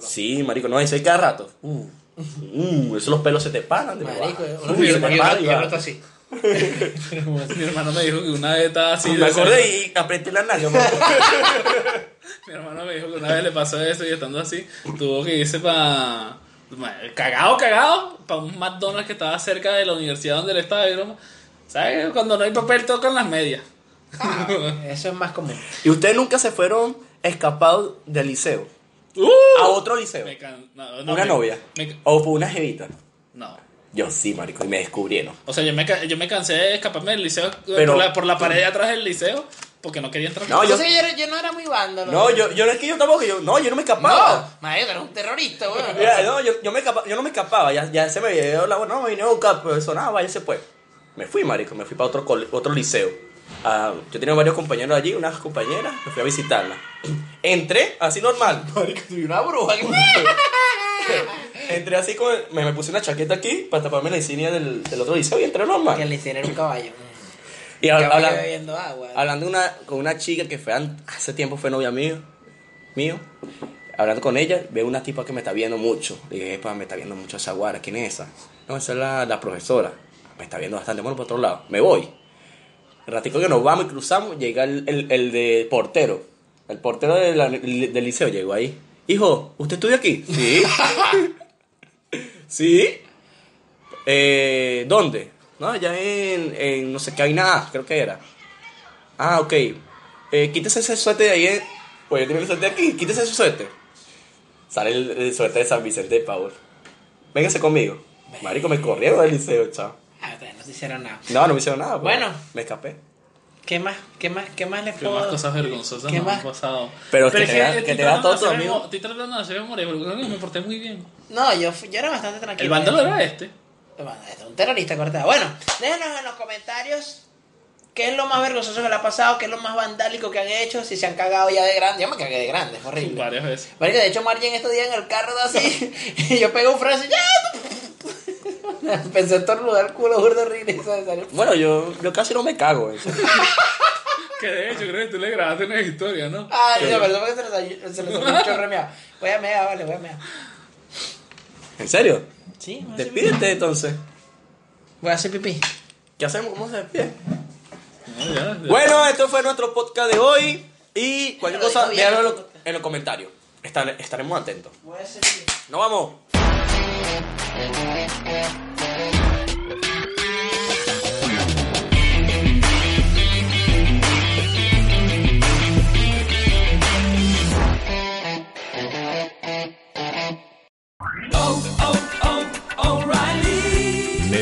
Sí, marico, no, eso hay cada rato. Uh, (laughs) uh, esos los pelos se te paran de Marico, uno Uh, así. Mi hermano me dijo que una vez estaba así. Me acordé y apreté la nalga. (laughs) Mi hermano me dijo que una vez le pasó eso y estando así, tuvo que irse para. Cagado, cagado, para un McDonald's que estaba cerca de la universidad donde él estaba. y broma. ¿Sabes? Cuando no hay papel, tocan las medias. Ah, Eso es más común. ¿Y ustedes nunca se fueron escapados del liceo? ¡Uh! A otro liceo. Me can- no, no, ¿Una me- novia? me- ¿O fue una jevita? no. Yo sí, marico, y me descubrieron. O sea, yo me, yo me cansé de escaparme del liceo Pero- por, la, por la pared de atrás del liceo porque no quería entrar. No, yo- Yo, yo, yo no era muy vándalo. No, yo, yo no es que yo tampoco, yo, no, yo no me escapaba. No, marico, eres un terrorista, weón. (laughs) Mira, no, yo, yo, me escapa- yo no me escapaba, ya, ya se me ido la no, me vine a buscar, pero sonaba, ya se fue. me fui, marico, me fui para otro, otro liceo. Ah, yo tenía varios compañeros allí, unas compañeras, me fui a visitarla. (clears throat) Entré, así normal. Marico, soy una bruja. (laughs) Entré así con. Me, me puse una chaqueta aquí para taparme la insignia del, del otro liceo y entré que normal. le hicieron un caballo. Y habla- bebiendo agua. hablando una, con una chica que fue hace tiempo fue novia mío, mío. Hablando con ella, veo una tipa que me está viendo mucho. Le dije, epa, me está viendo mucho esa guara. ¿Quién es esa? No, esa es la, la profesora. Me está viendo bastante. Bueno, por otro lado. Me voy. El ratico que nos vamos y cruzamos, llega el, el, el de portero. El portero de la- del liceo llegó ahí. Hijo, ¿usted estudia aquí? (laughs) Sí. Sí. Eh, ¿Dónde? No, allá en, en no sé qué, Vaina A, creo que era. Ah, ok. Eh, quítese ese suéter de ahí. eh. Pues yo tengo el suéter aquí, quítese ese suéter. Sale el, el suéter de San Vicente de Paul. Véngase conmigo. Marico, me corrieron del liceo, chao. Ah, no se hicieron nada. No, no me hicieron nada. pues. Bueno. Me escapé. ¿Qué más? ¿Qué más? ¿Qué más les Qué puedo más cosas vergonzosas ¿Qué nos más? han pasado. Pero que es te da- que te da todo tu amigo. Estoy tratando de hacer memoria, pero creo que me porté muy bien. No, yo, fui- yo era bastante tranquilo. El vándalo era este. Bueno, es un terrorista cortado. Bueno, déjenos en los comentarios qué es lo más vergonzoso que le ha pasado, qué es lo más vandálico que han hecho, si se han cagado ya de grande. Yo me cagué de grande, es horrible. Varias veces. De hecho, Margen estos días en el carro da así, (laughs) y yo pego un frase, ¡ya! (laughs) Pensé en tornudar el culo, burdo horrible, y. Bueno, yo, yo casi no me cago. eso. Que de hecho, creo que tú le grabaste una historia, ¿no? Ay, no, pero eso fue que se le salió, un chorro meado. Voy a mear, vale, voy a mear. ¿En serio? Sí, voy a hacer pipí. Despídete entonces. Voy a hacer pipí. ¿Qué hacemos? ¿Cómo se despide? No, ya, ya. Bueno, esto fue nuestro podcast de hoy. Y cualquier cosa, déjalo en los- podcast. en los comentarios. Estar- estaremos atentos. Voy a hacer pipí. ¡Nos vamos!